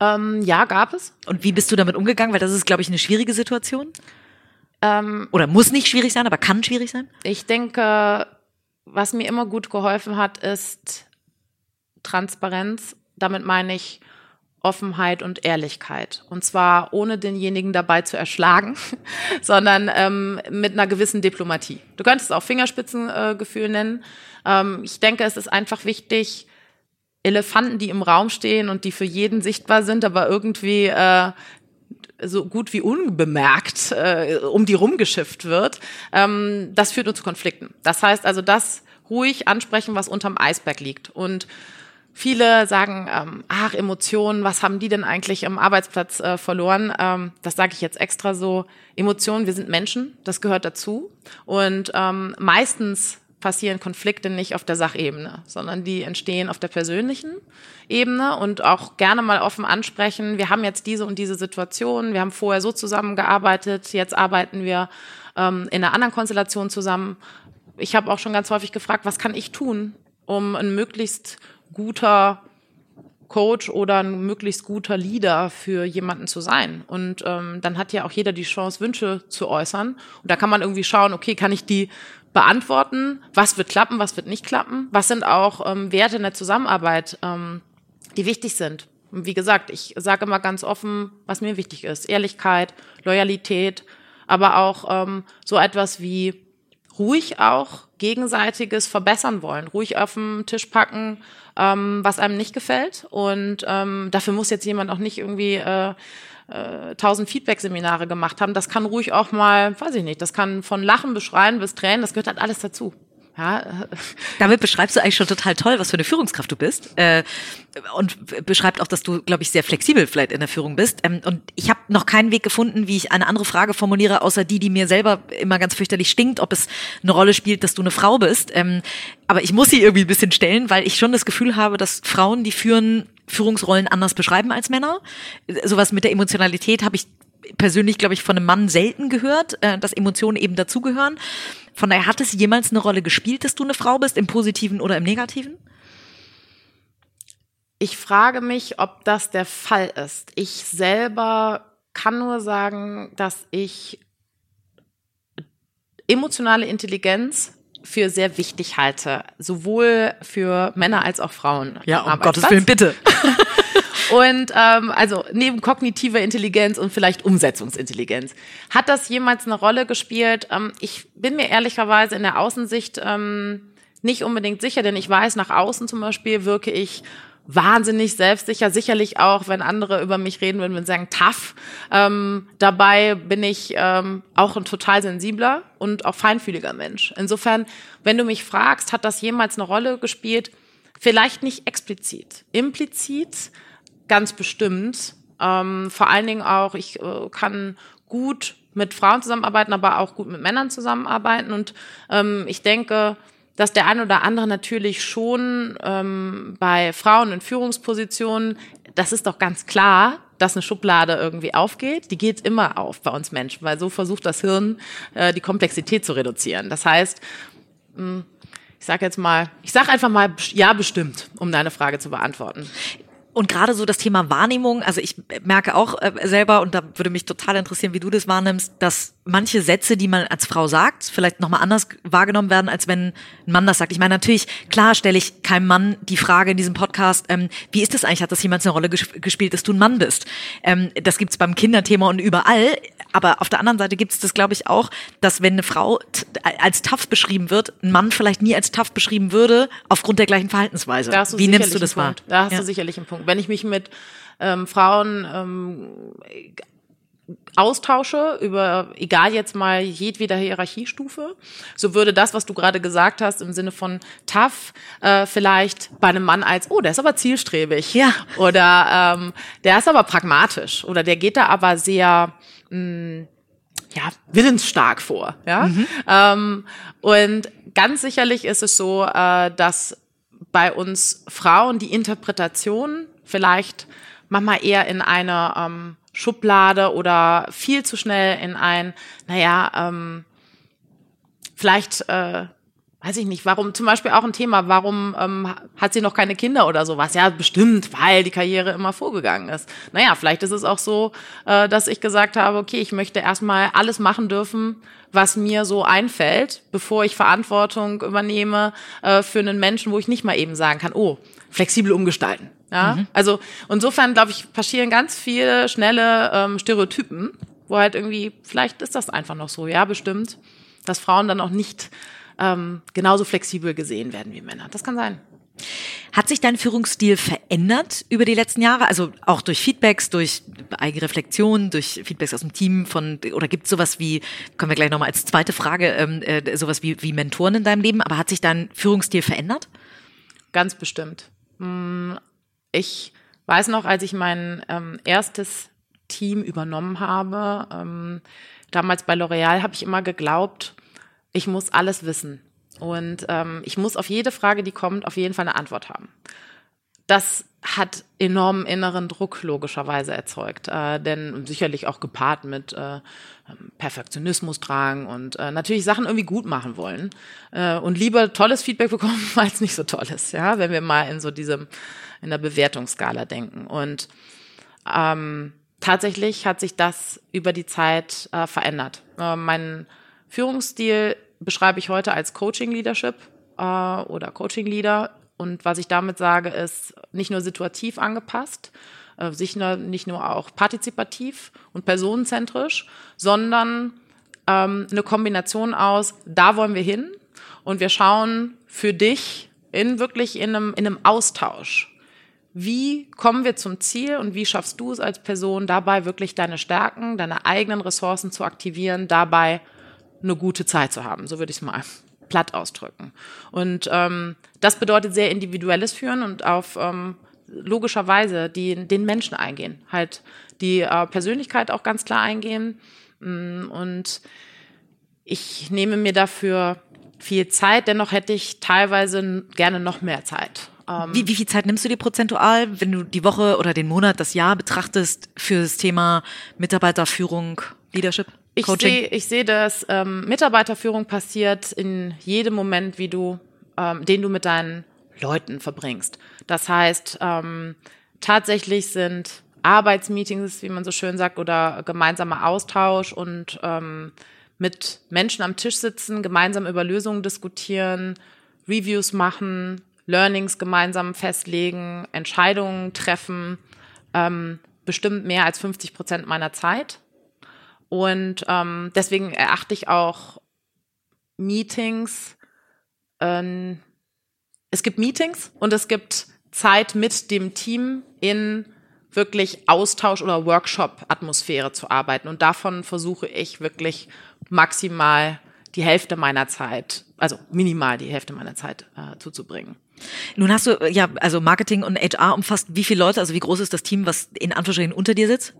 B: Ähm, ja, gab es.
A: Und wie bist du damit umgegangen? Weil das ist, glaube ich, eine schwierige Situation. Ähm, Oder muss nicht schwierig sein, aber kann schwierig sein?
B: Ich denke, was mir immer gut geholfen hat, ist Transparenz. Damit meine ich, Offenheit und Ehrlichkeit. Und zwar ohne denjenigen dabei zu erschlagen, sondern ähm, mit einer gewissen Diplomatie. Du könntest es auch Fingerspitzengefühl äh, nennen. Ähm, ich denke, es ist einfach wichtig, Elefanten, die im Raum stehen und die für jeden sichtbar sind, aber irgendwie äh, so gut wie unbemerkt äh, um die rumgeschifft wird, ähm, das führt nur zu Konflikten. Das heißt also, das ruhig ansprechen, was unterm Eisberg liegt. Und Viele sagen, ähm, ach, Emotionen, was haben die denn eigentlich am Arbeitsplatz äh, verloren? Ähm, das sage ich jetzt extra so. Emotionen, wir sind Menschen, das gehört dazu. Und ähm, meistens passieren Konflikte nicht auf der Sachebene, sondern die entstehen auf der persönlichen Ebene und auch gerne mal offen ansprechen. Wir haben jetzt diese und diese Situation, wir haben vorher so zusammengearbeitet, jetzt arbeiten wir ähm, in einer anderen Konstellation zusammen. Ich habe auch schon ganz häufig gefragt, was kann ich tun, um ein möglichst guter Coach oder ein möglichst guter Leader für jemanden zu sein. Und ähm, dann hat ja auch jeder die Chance, Wünsche zu äußern. Und da kann man irgendwie schauen, okay, kann ich die beantworten? Was wird klappen, was wird nicht klappen? Was sind auch ähm, Werte in der Zusammenarbeit, ähm, die wichtig sind? Und wie gesagt, ich sage immer ganz offen, was mir wichtig ist. Ehrlichkeit, Loyalität, aber auch ähm, so etwas wie ruhig auch gegenseitiges verbessern wollen, ruhig auf den Tisch packen, ähm, was einem nicht gefällt. Und ähm, dafür muss jetzt jemand auch nicht irgendwie äh, äh, Feedback-Seminare gemacht haben. Das kann ruhig auch mal, weiß ich nicht, das kann von Lachen, Beschreien bis Tränen, das gehört halt alles dazu. Ja.
A: Damit beschreibst du eigentlich schon total toll, was für eine Führungskraft du bist. Äh, und beschreibt auch, dass du, glaube ich, sehr flexibel vielleicht in der Führung bist. Ähm, und ich habe noch keinen Weg gefunden, wie ich eine andere Frage formuliere, außer die, die mir selber immer ganz fürchterlich stinkt, ob es eine Rolle spielt, dass du eine Frau bist. Ähm, aber ich muss sie irgendwie ein bisschen stellen, weil ich schon das Gefühl habe, dass Frauen, die führen, Führungsrollen anders beschreiben als Männer. Sowas mit der Emotionalität habe ich persönlich, glaube ich, von einem Mann selten gehört, äh, dass Emotionen eben dazugehören. Von daher hat es jemals eine Rolle gespielt, dass du eine Frau bist, im Positiven oder im Negativen?
B: Ich frage mich, ob das der Fall ist. Ich selber kann nur sagen, dass ich emotionale Intelligenz für sehr wichtig halte, sowohl für Männer als auch Frauen.
A: Ja, um Gottes Willen, bitte.
B: Und ähm, also neben kognitiver Intelligenz und vielleicht Umsetzungsintelligenz. Hat das jemals eine Rolle gespielt? Ähm, ich bin mir ehrlicherweise in der Außensicht ähm, nicht unbedingt sicher, denn ich weiß, nach außen zum Beispiel wirke ich wahnsinnig selbstsicher, sicherlich auch, wenn andere über mich reden würden und sagen, tough. Ähm, dabei bin ich ähm, auch ein total sensibler und auch feinfühliger Mensch. Insofern, wenn du mich fragst, hat das jemals eine Rolle gespielt? Vielleicht nicht explizit. Implizit ganz bestimmt. Ähm, vor allen Dingen auch, ich äh, kann gut mit Frauen zusammenarbeiten, aber auch gut mit Männern zusammenarbeiten. Und ähm, ich denke, dass der eine oder andere natürlich schon ähm, bei Frauen in Führungspositionen, das ist doch ganz klar, dass eine Schublade irgendwie aufgeht. Die geht immer auf bei uns Menschen, weil so versucht das Hirn, äh, die Komplexität zu reduzieren. Das heißt, mh, hm, ich sage jetzt mal, ich sage einfach mal ja bestimmt, um deine Frage zu beantworten.
A: Und gerade so das Thema Wahrnehmung, also ich merke auch äh, selber, und da würde mich total interessieren, wie du das wahrnimmst, dass manche Sätze, die man als Frau sagt, vielleicht nochmal anders wahrgenommen werden, als wenn ein Mann das sagt. Ich meine, natürlich, klar stelle ich keinem Mann die Frage in diesem Podcast, ähm, wie ist das eigentlich, hat das jemand eine Rolle gespielt, dass du ein Mann bist? Ähm, das gibt's beim Kinderthema und überall. Aber auf der anderen Seite gibt's das, glaube ich, auch, dass wenn eine Frau als tough beschrieben wird, ein Mann vielleicht nie als tough beschrieben würde, aufgrund der gleichen Verhaltensweise. Wie nimmst du das wahr?
B: Da hast ja. du sicherlich einen Punkt. Wenn ich mich mit ähm, Frauen ähm, austausche über, egal jetzt mal jedweder Hierarchiestufe, so würde das, was du gerade gesagt hast, im Sinne von tough, äh, vielleicht bei einem Mann als, oh, der ist aber zielstrebig.
A: Ja.
B: Oder ähm, der ist aber pragmatisch. Oder der geht da aber sehr mh, mm, ja, willensstark vor. Ja? Mhm. Ähm, und ganz sicherlich ist es so, äh, dass bei uns Frauen die Interpretation vielleicht manchmal eher in eine ähm, Schublade oder viel zu schnell in ein, naja, ähm, vielleicht, äh, weiß ich nicht, warum, zum Beispiel auch ein Thema, warum ähm, hat sie noch keine Kinder oder sowas? Ja, bestimmt, weil die Karriere immer vorgegangen ist. Naja, vielleicht ist es auch so, äh, dass ich gesagt habe, okay, ich möchte erstmal alles machen dürfen, was mir so einfällt, bevor ich Verantwortung übernehme äh, für einen Menschen, wo ich nicht mal eben sagen kann, oh, flexibel umgestalten. Ja, mhm. also insofern glaube ich passieren ganz viele schnelle ähm, Stereotypen, wo halt irgendwie vielleicht ist das einfach noch so, ja bestimmt, dass Frauen dann auch nicht ähm, genauso flexibel gesehen werden wie Männer. Das kann sein.
A: Hat sich dein Führungsstil verändert über die letzten Jahre? Also auch durch Feedbacks, durch eigene Reflexionen, durch Feedbacks aus dem Team von oder gibt es sowas wie, kommen wir gleich nochmal als zweite Frage, ähm, äh, sowas wie, wie Mentoren in deinem Leben, aber hat sich dein Führungsstil verändert?
B: Ganz bestimmt Mm, ich weiß noch, als ich mein ähm, erstes Team übernommen habe, ähm, damals bei L'Oreal, habe ich immer geglaubt, ich muss alles wissen. Und ähm, ich muss auf jede Frage, die kommt, auf jeden Fall eine Antwort haben. Das hat enormen inneren Druck logischerweise erzeugt, äh, denn sicherlich auch gepaart mit äh, Perfektionismus tragen und äh, natürlich Sachen irgendwie gut machen wollen äh, und lieber tolles Feedback bekommen als nicht so tolles, ja, wenn wir mal in so diesem in der Bewertungsskala denken und ähm, tatsächlich hat sich das über die Zeit äh, verändert. Äh, mein Führungsstil beschreibe ich heute als Coaching Leadership äh, oder Coaching Leader. Und was ich damit sage, ist nicht nur situativ angepasst, äh, sich nicht nur auch partizipativ und personenzentrisch, sondern ähm, eine Kombination aus, da wollen wir hin und wir schauen für dich in wirklich in einem, in einem Austausch. Wie kommen wir zum Ziel und wie schaffst du es als Person dabei wirklich deine Stärken, deine eigenen Ressourcen zu aktivieren, dabei eine gute Zeit zu haben, so würde ich es mal platt ausdrücken. Und ähm, das bedeutet sehr individuelles Führen und auf ähm, logischerweise die, den Menschen eingehen, halt die äh, Persönlichkeit auch ganz klar eingehen. Mm, und ich nehme mir dafür viel Zeit, dennoch hätte ich teilweise gerne noch mehr Zeit.
A: Ähm, wie, wie viel Zeit nimmst du dir prozentual, wenn du die Woche oder den Monat, das Jahr betrachtest für das Thema Mitarbeiterführung, Leadership?
B: Ich sehe, ich sehe, dass ähm, Mitarbeiterführung passiert in jedem Moment, wie du, ähm, den du mit deinen Leuten verbringst. Das heißt, ähm, tatsächlich sind Arbeitsmeetings, wie man so schön sagt, oder gemeinsamer Austausch und ähm, mit Menschen am Tisch sitzen, gemeinsam über Lösungen diskutieren, Reviews machen, Learnings gemeinsam festlegen, Entscheidungen treffen, ähm, bestimmt mehr als 50 Prozent meiner Zeit. Und ähm, deswegen erachte ich auch Meetings. Ähm, es gibt Meetings und es gibt Zeit mit dem Team in wirklich Austausch- oder Workshop-Atmosphäre zu arbeiten. Und davon versuche ich wirklich maximal die Hälfte meiner Zeit, also minimal die Hälfte meiner Zeit äh, zuzubringen.
A: Nun hast du, ja, also Marketing und HR umfasst wie viele Leute, also wie groß ist das Team, was in Anführungsstrichen unter dir sitzt?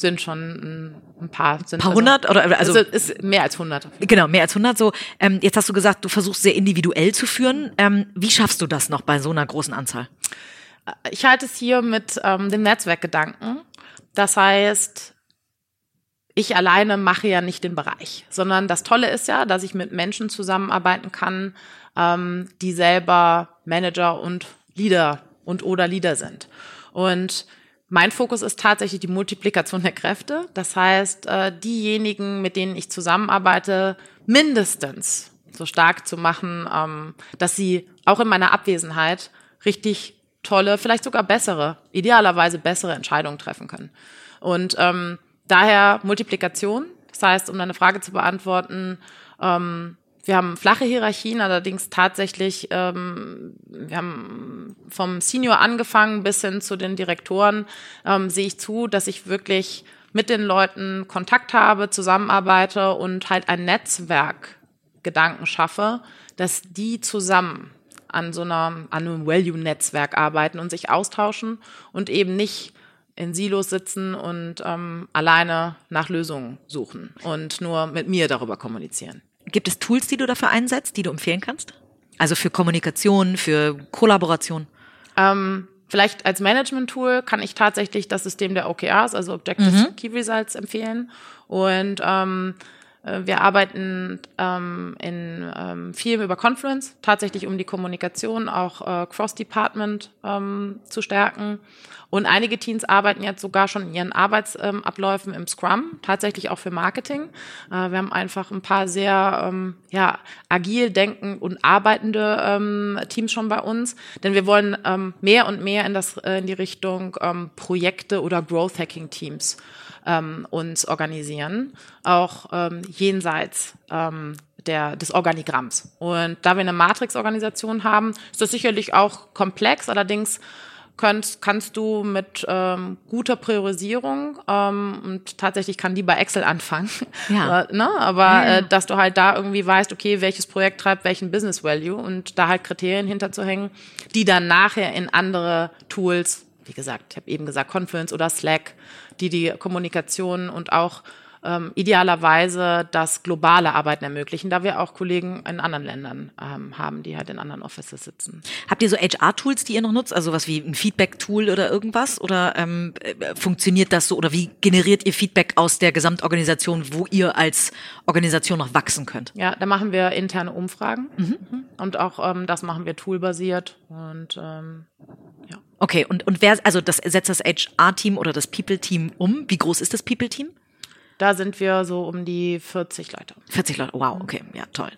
B: Sind schon ein paar. Sind
A: ein paar hundert? Oder,
B: also, also ist mehr als hundert.
A: Genau, mehr als hundert. So, ähm, jetzt hast du gesagt, du versuchst sehr individuell zu führen. Ähm, wie schaffst du das noch bei so einer großen Anzahl?
B: Ich halte es hier mit ähm, dem Netzwerkgedanken. Das heißt, ich alleine mache ja nicht den Bereich, sondern das Tolle ist ja, dass ich mit Menschen zusammenarbeiten kann, ähm, die selber Manager und Leader und oder Leader sind. Und mein Fokus ist tatsächlich die Multiplikation der Kräfte. Das heißt, äh, diejenigen, mit denen ich zusammenarbeite, mindestens so stark zu machen, ähm, dass sie auch in meiner Abwesenheit richtig tolle, vielleicht sogar bessere, idealerweise bessere Entscheidungen treffen können. Und ähm, daher Multiplikation. Das heißt, um deine Frage zu beantworten, ähm, wir haben flache Hierarchien, allerdings tatsächlich, ähm, wir haben vom Senior angefangen bis hin zu den Direktoren, ähm, sehe ich zu, dass ich wirklich mit den Leuten Kontakt habe, zusammenarbeite und halt ein Netzwerk Gedanken schaffe, dass die zusammen an so einer, an einem Value-Netzwerk arbeiten und sich austauschen und eben nicht in Silos sitzen und ähm, alleine nach Lösungen suchen und nur mit mir darüber kommunizieren.
A: Gibt es Tools, die du dafür einsetzt, die du empfehlen kannst? Also für Kommunikation, für Kollaboration?
B: Ähm, vielleicht als Management-Tool kann ich tatsächlich das System der OKRs, also Objective mhm. Key Results, empfehlen. Und ähm, äh, wir arbeiten ähm, in ähm, viel über Confluence, tatsächlich um die Kommunikation auch äh, Cross-Department ähm, zu stärken. Und einige Teams arbeiten jetzt sogar schon in ihren Arbeitsabläufen im Scrum, tatsächlich auch für Marketing. Äh, wir haben einfach ein paar sehr ähm, ja, agil denken und arbeitende ähm, Teams schon bei uns, denn wir wollen ähm, mehr und mehr in, das, äh, in die Richtung ähm, Projekte oder Growth Hacking Teams ähm, uns organisieren, auch ähm, jenseits ähm, der, des Organigramms. Und da wir eine Matrix-Organisation haben, ist das sicherlich auch komplex, allerdings kannst, kannst du mit ähm, guter Priorisierung ähm, und tatsächlich kann die bei Excel anfangen,
A: Ja.
B: ne? aber
A: ja.
B: Äh, dass du halt da irgendwie weißt, okay, welches Projekt treibt welchen Business Value und da halt Kriterien hinterzuhängen, die dann nachher in andere Tools, wie gesagt, ich habe eben gesagt Confluence oder Slack, die die Kommunikation und auch ähm, idealerweise das globale Arbeiten ermöglichen, da wir auch Kollegen in anderen Ländern ähm, haben, die halt in anderen Offices sitzen.
A: Habt ihr so HR-Tools, die ihr noch nutzt? Also was wie ein Feedback-Tool oder irgendwas? Oder ähm, äh, funktioniert das so? Oder wie generiert ihr Feedback aus der Gesamtorganisation, wo ihr als Organisation noch wachsen könnt?
B: Ja, da machen wir interne Umfragen und auch ähm, das machen wir toolbasiert und ähm, ja.
A: Okay, und, und wer, also das setzt das HR-Team oder das People-Team um? Wie groß ist das People-Team?
B: Da sind wir so um die 40 Leute.
A: 40 Leute. Wow, okay, ja, toll.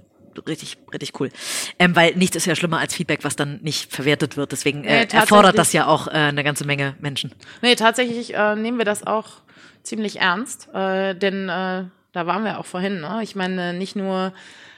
A: Richtig, richtig cool. Ähm, weil nichts ist ja schlimmer als Feedback, was dann nicht verwertet wird. Deswegen
B: Nee,
A: äh,
B: tatsächlich.
A: erfordert das ja auch äh, eine ganze Menge Menschen.
B: Nee, tatsächlich äh, nehmen wir das auch ziemlich ernst, äh, denn äh, da waren wir auch vorhin. Ne? Ich meine, nicht nur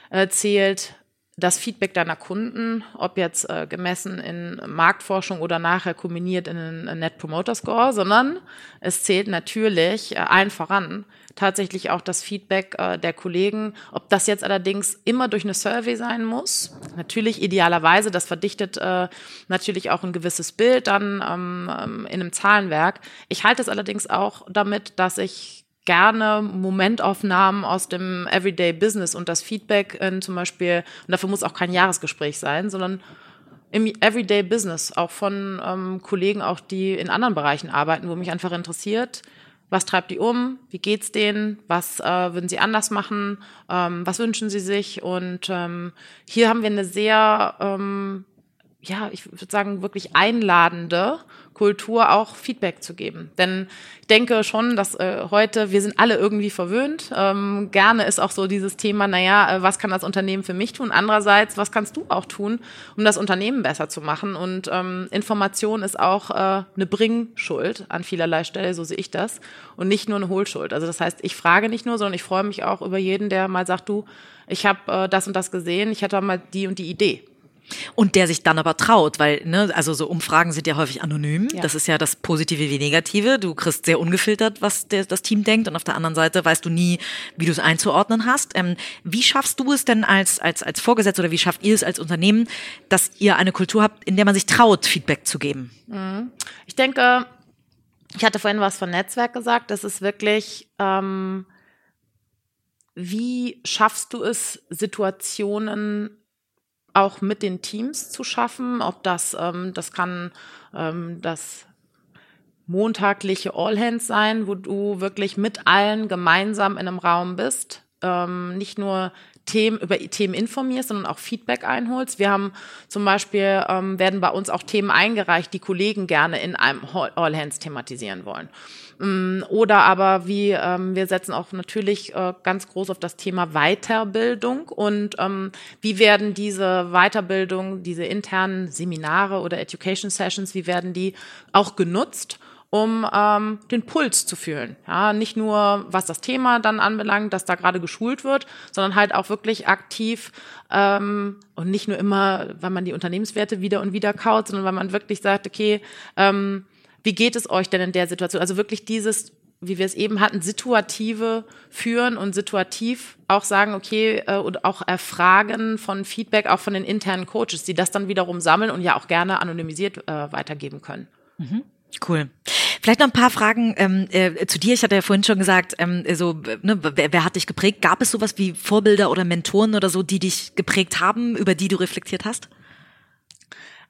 B: äh, zählt das Feedback deiner Kunden, ob jetzt äh, gemessen in Marktforschung oder nachher kombiniert in einen Net Promoter Score, sondern es zählt natürlich äh, allen voran tatsächlich auch das Feedback äh, der Kollegen, ob das jetzt allerdings immer durch eine Survey sein muss. Natürlich idealerweise, das verdichtet äh, natürlich auch ein gewisses Bild dann ähm, ähm, in einem Zahlenwerk. Ich halte es allerdings auch damit, dass ich gerne Momentaufnahmen aus dem Everyday Business und das Feedback in zum Beispiel, und dafür muss auch kein Jahresgespräch sein, sondern im Everyday Business, auch von ähm, Kollegen, auch die in anderen Bereichen arbeiten, wo mich einfach interessiert, was treibt die um, wie geht's denen, was äh, würden sie anders machen, ähm, was wünschen sie sich? Und ähm, hier haben wir eine sehr ähm, ja, ich würde sagen, wirklich einladende Kultur auch Feedback zu geben. Denn ich denke schon, dass äh, heute, wir sind alle irgendwie verwöhnt. Ähm, gerne ist auch so dieses Thema, naja, äh, was kann das Unternehmen für mich tun? Andererseits, was kannst du auch tun, um das Unternehmen besser zu machen? Und ähm, Information ist auch äh, eine Bringschuld an vielerlei Stelle, so sehe ich das. Und nicht nur eine Hohlschuld. Also das heißt, ich frage nicht nur, sondern ich freue mich auch über jeden, der mal sagt, du, ich habe äh, das und das gesehen, ich hatte mal die und die Idee.
A: Und der sich dann aber traut, weil, ne, also so Umfragen sind ja häufig anonym.
B: Ja.
A: Das ist ja das Positive wie Negative. Du kriegst sehr ungefiltert, was der, das Team denkt. Und auf der anderen Seite weißt du nie, wie du es einzuordnen hast. Ähm, wie schaffst du es denn als, als, als Vorgesetzter oder wie schafft ihr es als Unternehmen, dass ihr eine Kultur habt, in der man sich traut, Feedback zu geben?
B: Ich denke, ich hatte vorhin was von Netzwerk gesagt. Das ist wirklich, ähm, wie schaffst du es, Situationen auch mit den Teams zu schaffen? Ob das, ähm, das kann ähm, das montagliche All Hands sein, wo du wirklich mit allen gemeinsam in einem Raum bist, ähm, nicht nur Themen über Themen informierst, sondern auch Feedback einholst. Wir haben zum Beispiel ähm, werden bei uns auch Themen eingereicht, die Kollegen gerne in einem All Hands thematisieren wollen. Mm, Oder aber wie ähm, wir setzen auch natürlich äh, ganz groß auf das Thema Weiterbildung und ähm, wie werden diese Weiterbildung, diese internen Seminare oder Education Sessions, wie werden die auch genutzt? Um ähm, den Puls zu fühlen. Ja, nicht nur, was das Thema dann anbelangt, dass da gerade geschult wird, sondern halt auch wirklich aktiv ähm, und nicht nur immer, weil man die Unternehmenswerte wieder und wieder kaut, sondern weil man wirklich sagt, okay, ähm, wie geht es euch denn in der Situation? Also wirklich dieses, wie wir es eben hatten, situative führen und situativ auch sagen, okay, äh, und auch erfragen von Feedback, auch von den internen Coaches, die das dann wiederum sammeln und ja auch gerne anonymisiert äh, weitergeben können.
A: Cool. Vielleicht noch ein paar Fragen ähm, äh, zu dir. Ich hatte ja vorhin schon gesagt, ähm, so, ne, wer, wer hat dich geprägt? Gab es sowas wie Vorbilder oder Mentoren oder so, die dich geprägt haben, über die du reflektiert hast?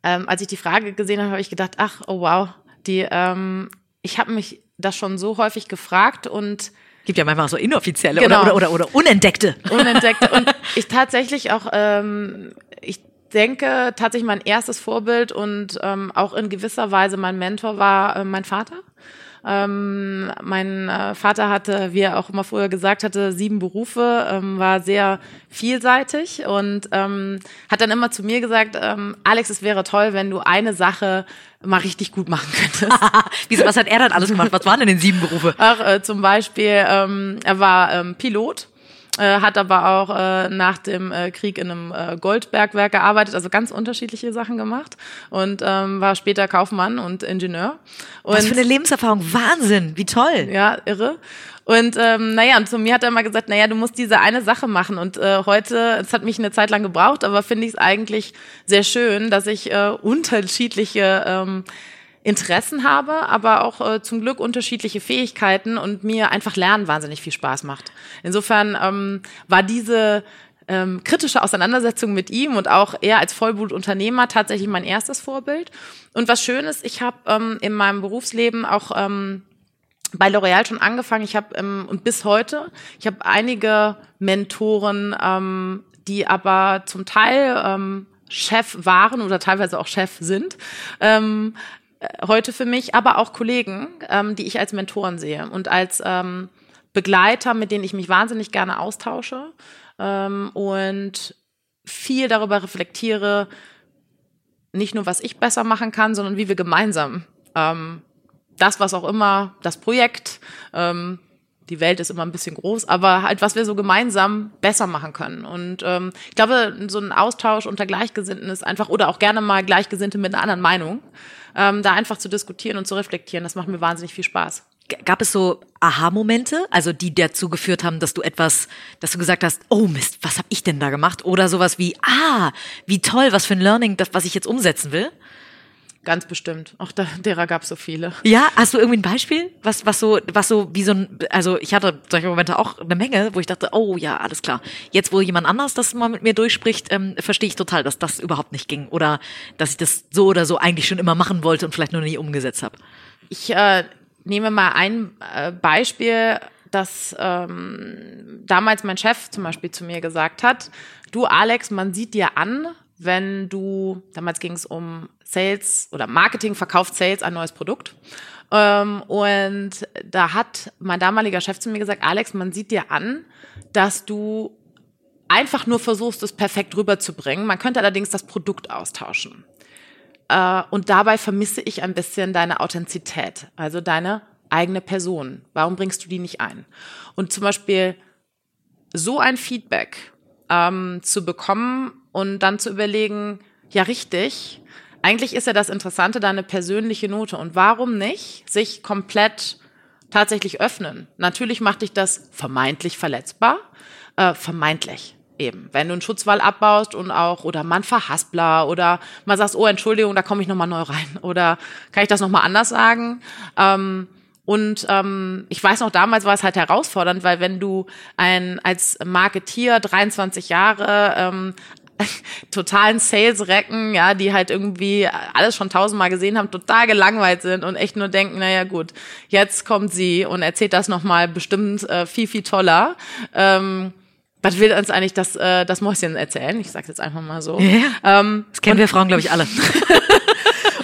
B: Ähm, als ich die Frage gesehen habe, habe ich gedacht, ach, oh wow, die, ähm, ich habe mich das schon so häufig gefragt und
A: Gibt ja manchmal auch so inoffizielle
B: Genau.
A: oder, oder, oder, oder unentdeckte.
B: unentdeckt. und ich tatsächlich auch, ähm, ich denke tatsächlich mein erstes Vorbild und ähm, auch in gewisser Weise mein Mentor war äh, mein Vater. Ähm, mein äh, Vater hatte, wie er auch immer früher gesagt hatte, sieben Berufe, ähm, war sehr vielseitig und ähm, hat dann immer zu mir gesagt, ähm, Alex, es wäre toll, wenn du eine Sache mal richtig gut machen könntest.
A: Wieso, was hat er dann alles gemacht? Was waren denn den sieben Berufe?
B: Ach, äh, zum Beispiel, ähm, er war ähm, Pilot äh, hat aber auch äh, nach dem äh, Krieg in einem äh, Goldbergwerk gearbeitet, also ganz unterschiedliche Sachen gemacht und ähm, war später Kaufmann und Ingenieur. Und,
A: Was für eine Lebenserfahrung, Wahnsinn, wie toll.
B: Ja, irre. Und ähm, naja, und zu mir hat er immer gesagt, naja, du musst diese eine Sache machen. Und äh, heute, es hat mich eine Zeit lang gebraucht, aber finde ich es eigentlich sehr schön, dass ich äh, unterschiedliche ähm, Interessen habe, aber auch äh, zum Glück unterschiedliche Fähigkeiten und mir einfach Lernen wahnsinnig viel Spaß macht. Insofern ähm, war diese ähm, kritische Auseinandersetzung mit ihm und auch er als Vollblutunternehmer tatsächlich mein erstes Vorbild. Und was schön ist, ich habe ähm, in meinem Berufsleben auch ähm, bei L'Oreal schon angefangen. Ich habe ähm, und bis heute, ich habe einige Mentoren, ähm, die aber zum Teil ähm, Chef waren oder teilweise auch Chef sind. Ähm, äh, heute für mich, aber auch Kollegen, ähm, die ich als Mentoren sehe und als ähm, Begleiter, mit denen ich mich wahnsinnig gerne austausche ähm, und viel darüber reflektiere, nicht nur, was ich besser machen kann, sondern wie wir gemeinsam ähm, das, was auch immer, das Projekt, ähm, die Welt ist immer ein bisschen groß, aber halt, was wir so gemeinsam besser machen können. Und ähm, ich glaube, so ein Austausch unter Gleichgesinnten ist einfach, oder auch gerne mal Gleichgesinnte mit einer anderen Meinung, ähm, da einfach zu diskutieren und zu reflektieren, das macht mir wahnsinnig viel Spaß.
A: Gab es so Aha-Momente, also die dazu geführt haben, dass du etwas, dass du gesagt hast, oh Mist, was habe ich denn da gemacht? Oder sowas wie, ah, wie toll, was für ein Learning, das, was ich jetzt umsetzen will?
B: Ganz bestimmt. Auch da, derer gab es so viele.
A: Ja, hast du irgendwie ein Beispiel, was, was so, was so wie so ein, also ich hatte solche Momente auch eine Menge, wo ich dachte, oh ja, alles klar. Jetzt, wo jemand anders das mal mit mir durchspricht, ähm, verstehe ich total, dass das überhaupt nicht ging oder dass ich das so oder so eigentlich schon immer machen wollte und vielleicht nur nie umgesetzt habe.
B: Ich äh, nehme mal ein äh, Beispiel, dass ähm, damals mein Chef zum Beispiel zu mir gesagt hat, du Alex, man sieht dir an, wenn du, damals ging es um Sales oder Marketing, verkauft Sales ein neues Produkt. Ähm, und da hat mein damaliger Chef zu mir gesagt, Alex, man sieht dir an, dass du einfach nur versuchst, es perfekt rüberzubringen. Man könnte allerdings das Produkt austauschen. Äh, und dabei vermisse ich ein bisschen deine Authentizität, also deine eigene Person. Warum bringst du die nicht ein? Und zum Beispiel so ein Feedback ähm, zu bekommen und dann zu überlegen, ja richtig, eigentlich ist ja das Interessante deine persönliche Note und warum nicht sich komplett tatsächlich öffnen? Natürlich macht dich das vermeintlich verletzbar, äh, vermeintlich eben. Wenn du einen Schutzwall abbaust und auch, oder man Verhaspler oder man sagt, oh Entschuldigung, da komme ich nochmal neu rein oder kann ich das nochmal anders sagen? Ähm, und ähm, ich weiß noch, damals war es halt herausfordernd, weil wenn du ein als Marketier 23 Jahre ähm, totalen Sales-Recken, ja, die halt irgendwie alles schon tausendmal gesehen haben, total gelangweilt sind und echt nur denken, naja gut, jetzt kommt sie und erzählt das nochmal bestimmt äh, viel, viel toller. Ähm, was will uns eigentlich das, äh, das Mäuschen erzählen? Ich sag's jetzt einfach mal so.
A: Ja, ähm, das kennen wir Frauen, glaube ich, alle.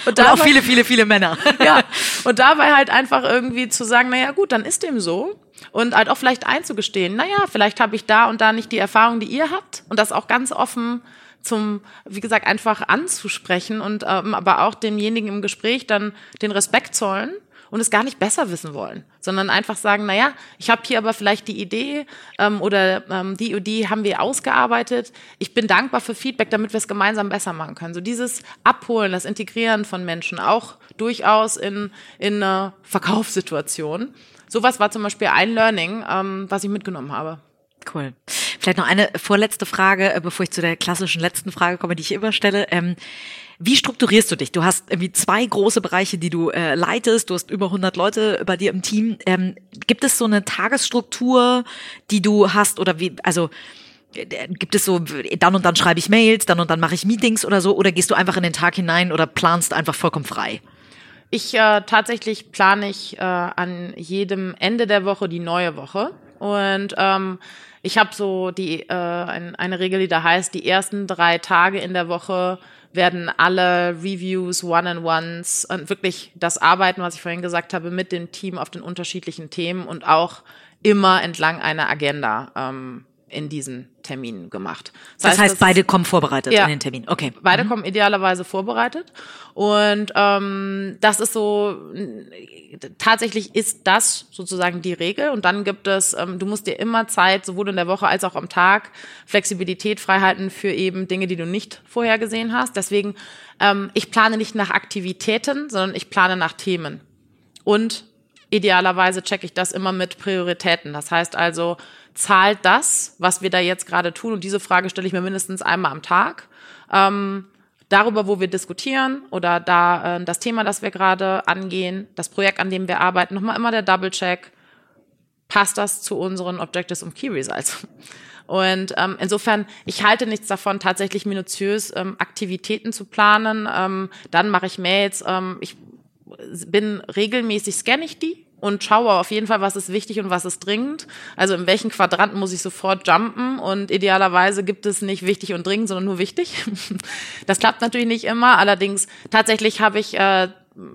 A: und, und auch viele, viele, viele Männer.
B: ja, und dabei halt einfach irgendwie zu sagen, naja gut, dann ist dem so und halt auch vielleicht einzugestehen, naja, vielleicht habe ich da und da nicht die Erfahrung, die ihr habt und das auch ganz offen zum, wie gesagt, einfach anzusprechen und ähm, aber auch demjenigen im Gespräch dann den Respekt zollen und es gar nicht besser wissen wollen, sondern einfach sagen, naja, ich habe hier aber vielleicht die Idee ähm, oder ähm, die Idee haben wir ausgearbeitet. Ich bin dankbar für Feedback, damit wir es gemeinsam besser machen können. So dieses Abholen, das Integrieren von Menschen, auch durchaus in, in einer Verkaufssituation sowas war zum Beispiel ein Learning, ähm, was ich mitgenommen habe.
A: Cool. Vielleicht noch eine vorletzte Frage, äh, bevor ich zu der klassischen letzten Frage komme, die ich immer stelle. Ähm, wie strukturierst du dich? Du hast irgendwie zwei große Bereiche, die du äh, leitest. Du hast über 100 Leute bei dir im Team. Ähm, gibt es so eine Tagesstruktur, die du hast oder wie, also, äh, gibt es so, dann und dann schreibe ich Mails, dann und dann mache ich Meetings oder so, oder gehst du einfach in den Tag hinein oder planst einfach vollkommen frei?
B: Ich äh, tatsächlich plane ich äh, an jedem Ende der Woche die neue Woche. Und ähm, ich habe so die äh, ein, eine Regel, die da heißt, die ersten drei Tage in der Woche werden alle Reviews, One-on-Ones und wirklich das Arbeiten, was ich vorhin gesagt habe, mit dem Team auf den unterschiedlichen Themen und auch immer entlang einer Agenda ähm, in diesen Terminen gemacht.
A: Das, das heißt, das beide kommen vorbereitet
B: ja,
A: in den Termin. Okay.
B: Beide mhm. kommen idealerweise vorbereitet. Und ähm, das ist so, tatsächlich ist das sozusagen die Regel. Und dann gibt es, ähm, du musst dir immer Zeit, sowohl in der Woche als auch am Tag, Flexibilität freihalten für eben Dinge, die du nicht vorher gesehen hast. Deswegen, ähm, ich plane nicht nach Aktivitäten, sondern ich plane nach Themen. Und idealerweise checke ich das immer mit Prioritäten. Das heißt also, zahlt das, was wir da jetzt gerade tun? Und diese Frage stelle ich mir mindestens einmal am Tag. Ähm, darüber, wo wir diskutieren oder da äh, das Thema, das wir gerade angehen, das Projekt, an dem wir arbeiten, nochmal immer der Double-Check. Passt das zu unseren Objectives und Key Results? Und ähm, insofern, ich halte nichts davon, tatsächlich minutiös ähm, Aktivitäten zu planen. Ähm, dann mache ich Mails. Ähm, ich bin regelmäßig, scanne ich die und schaue auf jeden Fall, was ist wichtig und was ist dringend. Also in welchen Quadranten muss ich sofort jumpen und idealerweise gibt es nicht wichtig und dringend, sondern nur wichtig. Das klappt natürlich nicht immer. Allerdings tatsächlich habe ich, äh,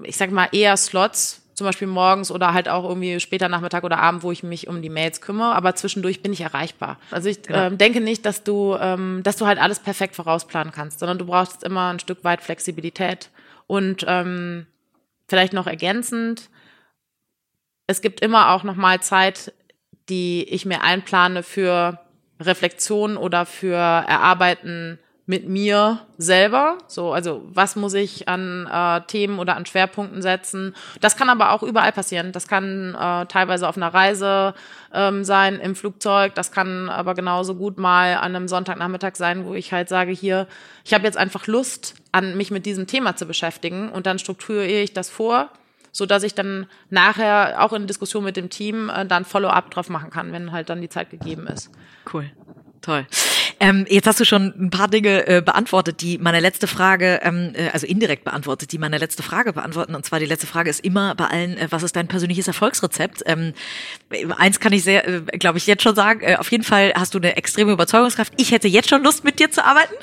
B: ich sag mal, eher Slots, zum Beispiel morgens oder halt auch irgendwie später Nachmittag oder Abend, wo ich mich um die Mails kümmere, aber zwischendurch bin ich erreichbar. Also ich ja. ähm, denke nicht, dass du, ähm, dass du halt alles perfekt vorausplanen kannst, sondern du brauchst immer ein Stück weit Flexibilität und ähm, Vielleicht noch ergänzend, es gibt immer auch noch mal Zeit, die ich mir einplane für Reflexion oder für Erarbeiten mit mir selber. So, also was muss ich an äh, Themen oder an Schwerpunkten setzen? Das kann aber auch überall passieren. Das kann äh, teilweise auf einer Reise ähm, sein, im Flugzeug. Das kann aber genauso gut mal an einem Sonntagnachmittag sein, wo ich halt sage, hier, ich habe jetzt einfach Lust, an mich mit diesem Thema zu beschäftigen und dann strukturiere ich das vor so dass ich dann nachher auch in Diskussion mit dem Team äh, dann Follow-up drauf machen kann, wenn halt dann die Zeit gegeben ist.
A: Cool. Toll. Ähm, jetzt hast du schon ein paar Dinge äh, beantwortet, die meine letzte Frage, ähm, äh, also indirekt beantwortet, die meine letzte Frage beantworten. Und zwar die letzte Frage ist immer bei allen, äh, was ist dein persönliches Erfolgsrezept? Ähm, eins kann ich sehr, äh, glaube ich, jetzt schon sagen. Äh, auf jeden Fall hast du eine extreme Überzeugungskraft. Ich hätte jetzt schon Lust, mit dir zu arbeiten.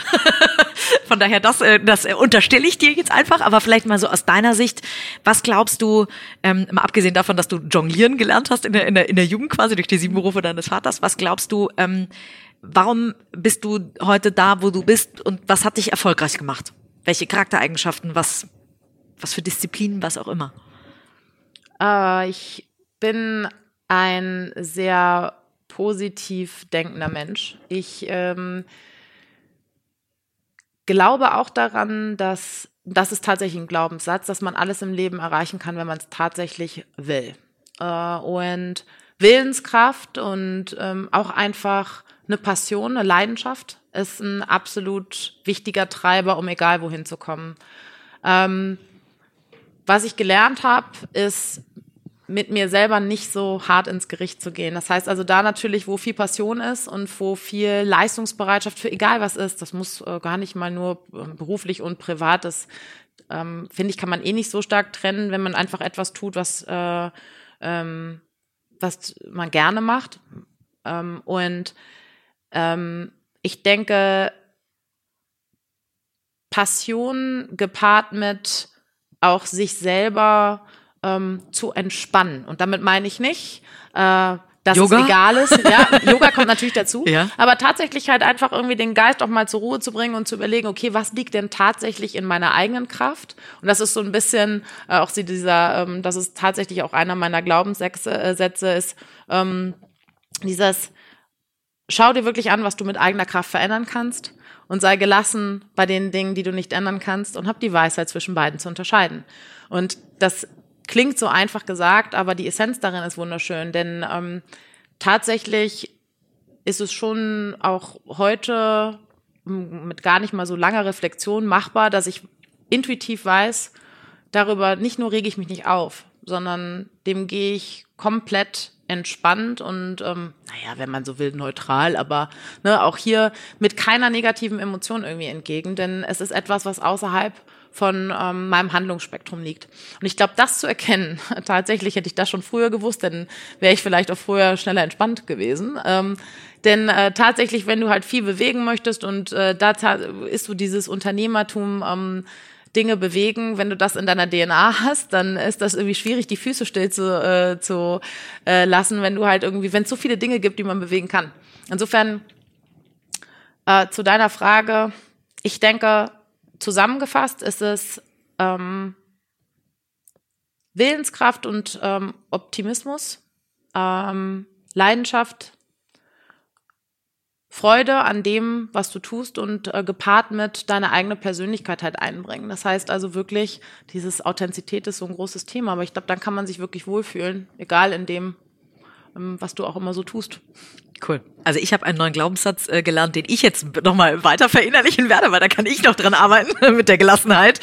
A: Von daher, das, äh, das unterstelle ich dir jetzt einfach. Aber vielleicht mal so aus deiner Sicht, was glaubst du, ähm, mal abgesehen davon, dass du jonglieren gelernt hast in der, in der, in der Jugend quasi durch die sieben Berufe deines Vaters, was glaubst du, ähm, warum bist du heute da, wo du bist und was hat dich erfolgreich gemacht? Welche Charaktereigenschaften, was, was für Disziplinen, was auch immer?
B: Äh, ich bin ein sehr positiv denkender Mensch. Ich ähm, glaube auch daran, dass das ist tatsächlich ein Glaubenssatz, dass man alles im Leben erreichen kann, wenn man es tatsächlich will. Äh, und Willenskraft und ähm, auch einfach eine Passion, eine Leidenschaft ist ein absolut wichtiger Treiber, um egal wohin zu kommen. Ähm, was ich gelernt habe, ist mit mir selber nicht so hart ins Gericht zu gehen. Das heißt also da natürlich, wo viel Passion ist und wo viel Leistungsbereitschaft für egal was ist, das muss äh, gar nicht mal nur äh, beruflich und privat, das ähm, finde ich, kann man eh nicht so stark trennen, wenn man einfach etwas tut, was, äh, ähm, was man gerne macht. Ähm, und ähm, ich denke, Passion gepaart mit auch sich selber ähm, zu entspannen. Und damit meine ich nicht, äh, dass Yoga? es egal ist. Ja, Yoga kommt natürlich dazu. Ja. Aber tatsächlich halt einfach irgendwie den Geist auch mal zur Ruhe zu bringen und zu überlegen, okay, was liegt denn tatsächlich in meiner eigenen Kraft? Und das ist so ein bisschen äh, auch dieser, ähm, das ist tatsächlich auch einer meiner Glaubenssätze, äh, Sätze ist ähm, dieses schau dir wirklich an, was du mit eigener Kraft verändern kannst und sei gelassen bei den Dingen, die du nicht ändern kannst und hab die Weisheit zwischen beiden zu unterscheiden. Und das klingt so einfach gesagt, aber die Essenz darin ist wunderschön, denn ähm, tatsächlich ist es schon auch heute mit gar nicht mal so langer Reflexion machbar, dass ich intuitiv weiß, darüber nicht nur rege ich mich nicht auf, sondern dem gehe ich komplett entspannt und, ähm, naja, wenn man so will, neutral, aber ne, auch hier mit keiner negativen Emotion irgendwie entgegen, denn es ist etwas, was außerhalb von ähm, meinem Handlungsspektrum liegt. Und ich glaube, das zu erkennen, tatsächlich hätte ich das schon früher gewusst, dann wäre ich vielleicht auch früher schneller entspannt gewesen. Ähm, denn äh, tatsächlich, wenn du halt viel bewegen möchtest und äh, da ist so dieses Unternehmertum, ähm, Dinge bewegen. Wenn du das in deiner DNA hast, dann ist das irgendwie schwierig, die Füße still zu, äh, zu äh, lassen, wenn du halt irgendwie, wenn es so viele Dinge gibt, die man bewegen kann. Insofern äh, zu deiner Frage, ich denke, zusammengefasst ist es ähm, Willenskraft und ähm, Optimismus, ähm, Leidenschaft, Freude an dem, was du tust und äh, gepaart mit deiner eigene Persönlichkeit halt einbringen. Das heißt also wirklich, dieses Authentizität ist so ein großes Thema, aber ich glaube, dann kann man sich wirklich wohlfühlen, egal in dem, was du auch immer so tust.
A: Cool. Also ich habe einen neuen Glaubenssatz äh, gelernt, den ich jetzt nochmal weiter verinnerlichen werde, weil da kann ich noch dran arbeiten mit der Gelassenheit.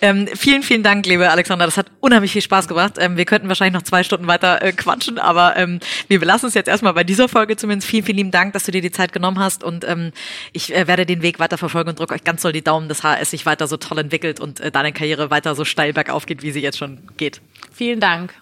A: Ähm, vielen, vielen Dank, liebe Alexander. Das hat unheimlich viel Spaß gemacht. Ähm, wir könnten wahrscheinlich noch zwei Stunden weiter äh, quatschen, aber ähm, wir belassen es jetzt erstmal bei dieser Folge zumindest. Vielen, vielen lieben Dank, dass du dir die Zeit genommen hast und ähm, ich äh, werde den Weg weiter verfolgen und drücke euch ganz doll die Daumen, dass HS sich weiter so toll entwickelt und äh, deine Karriere weiter so steil bergauf geht, wie sie jetzt schon geht.
B: Vielen Dank.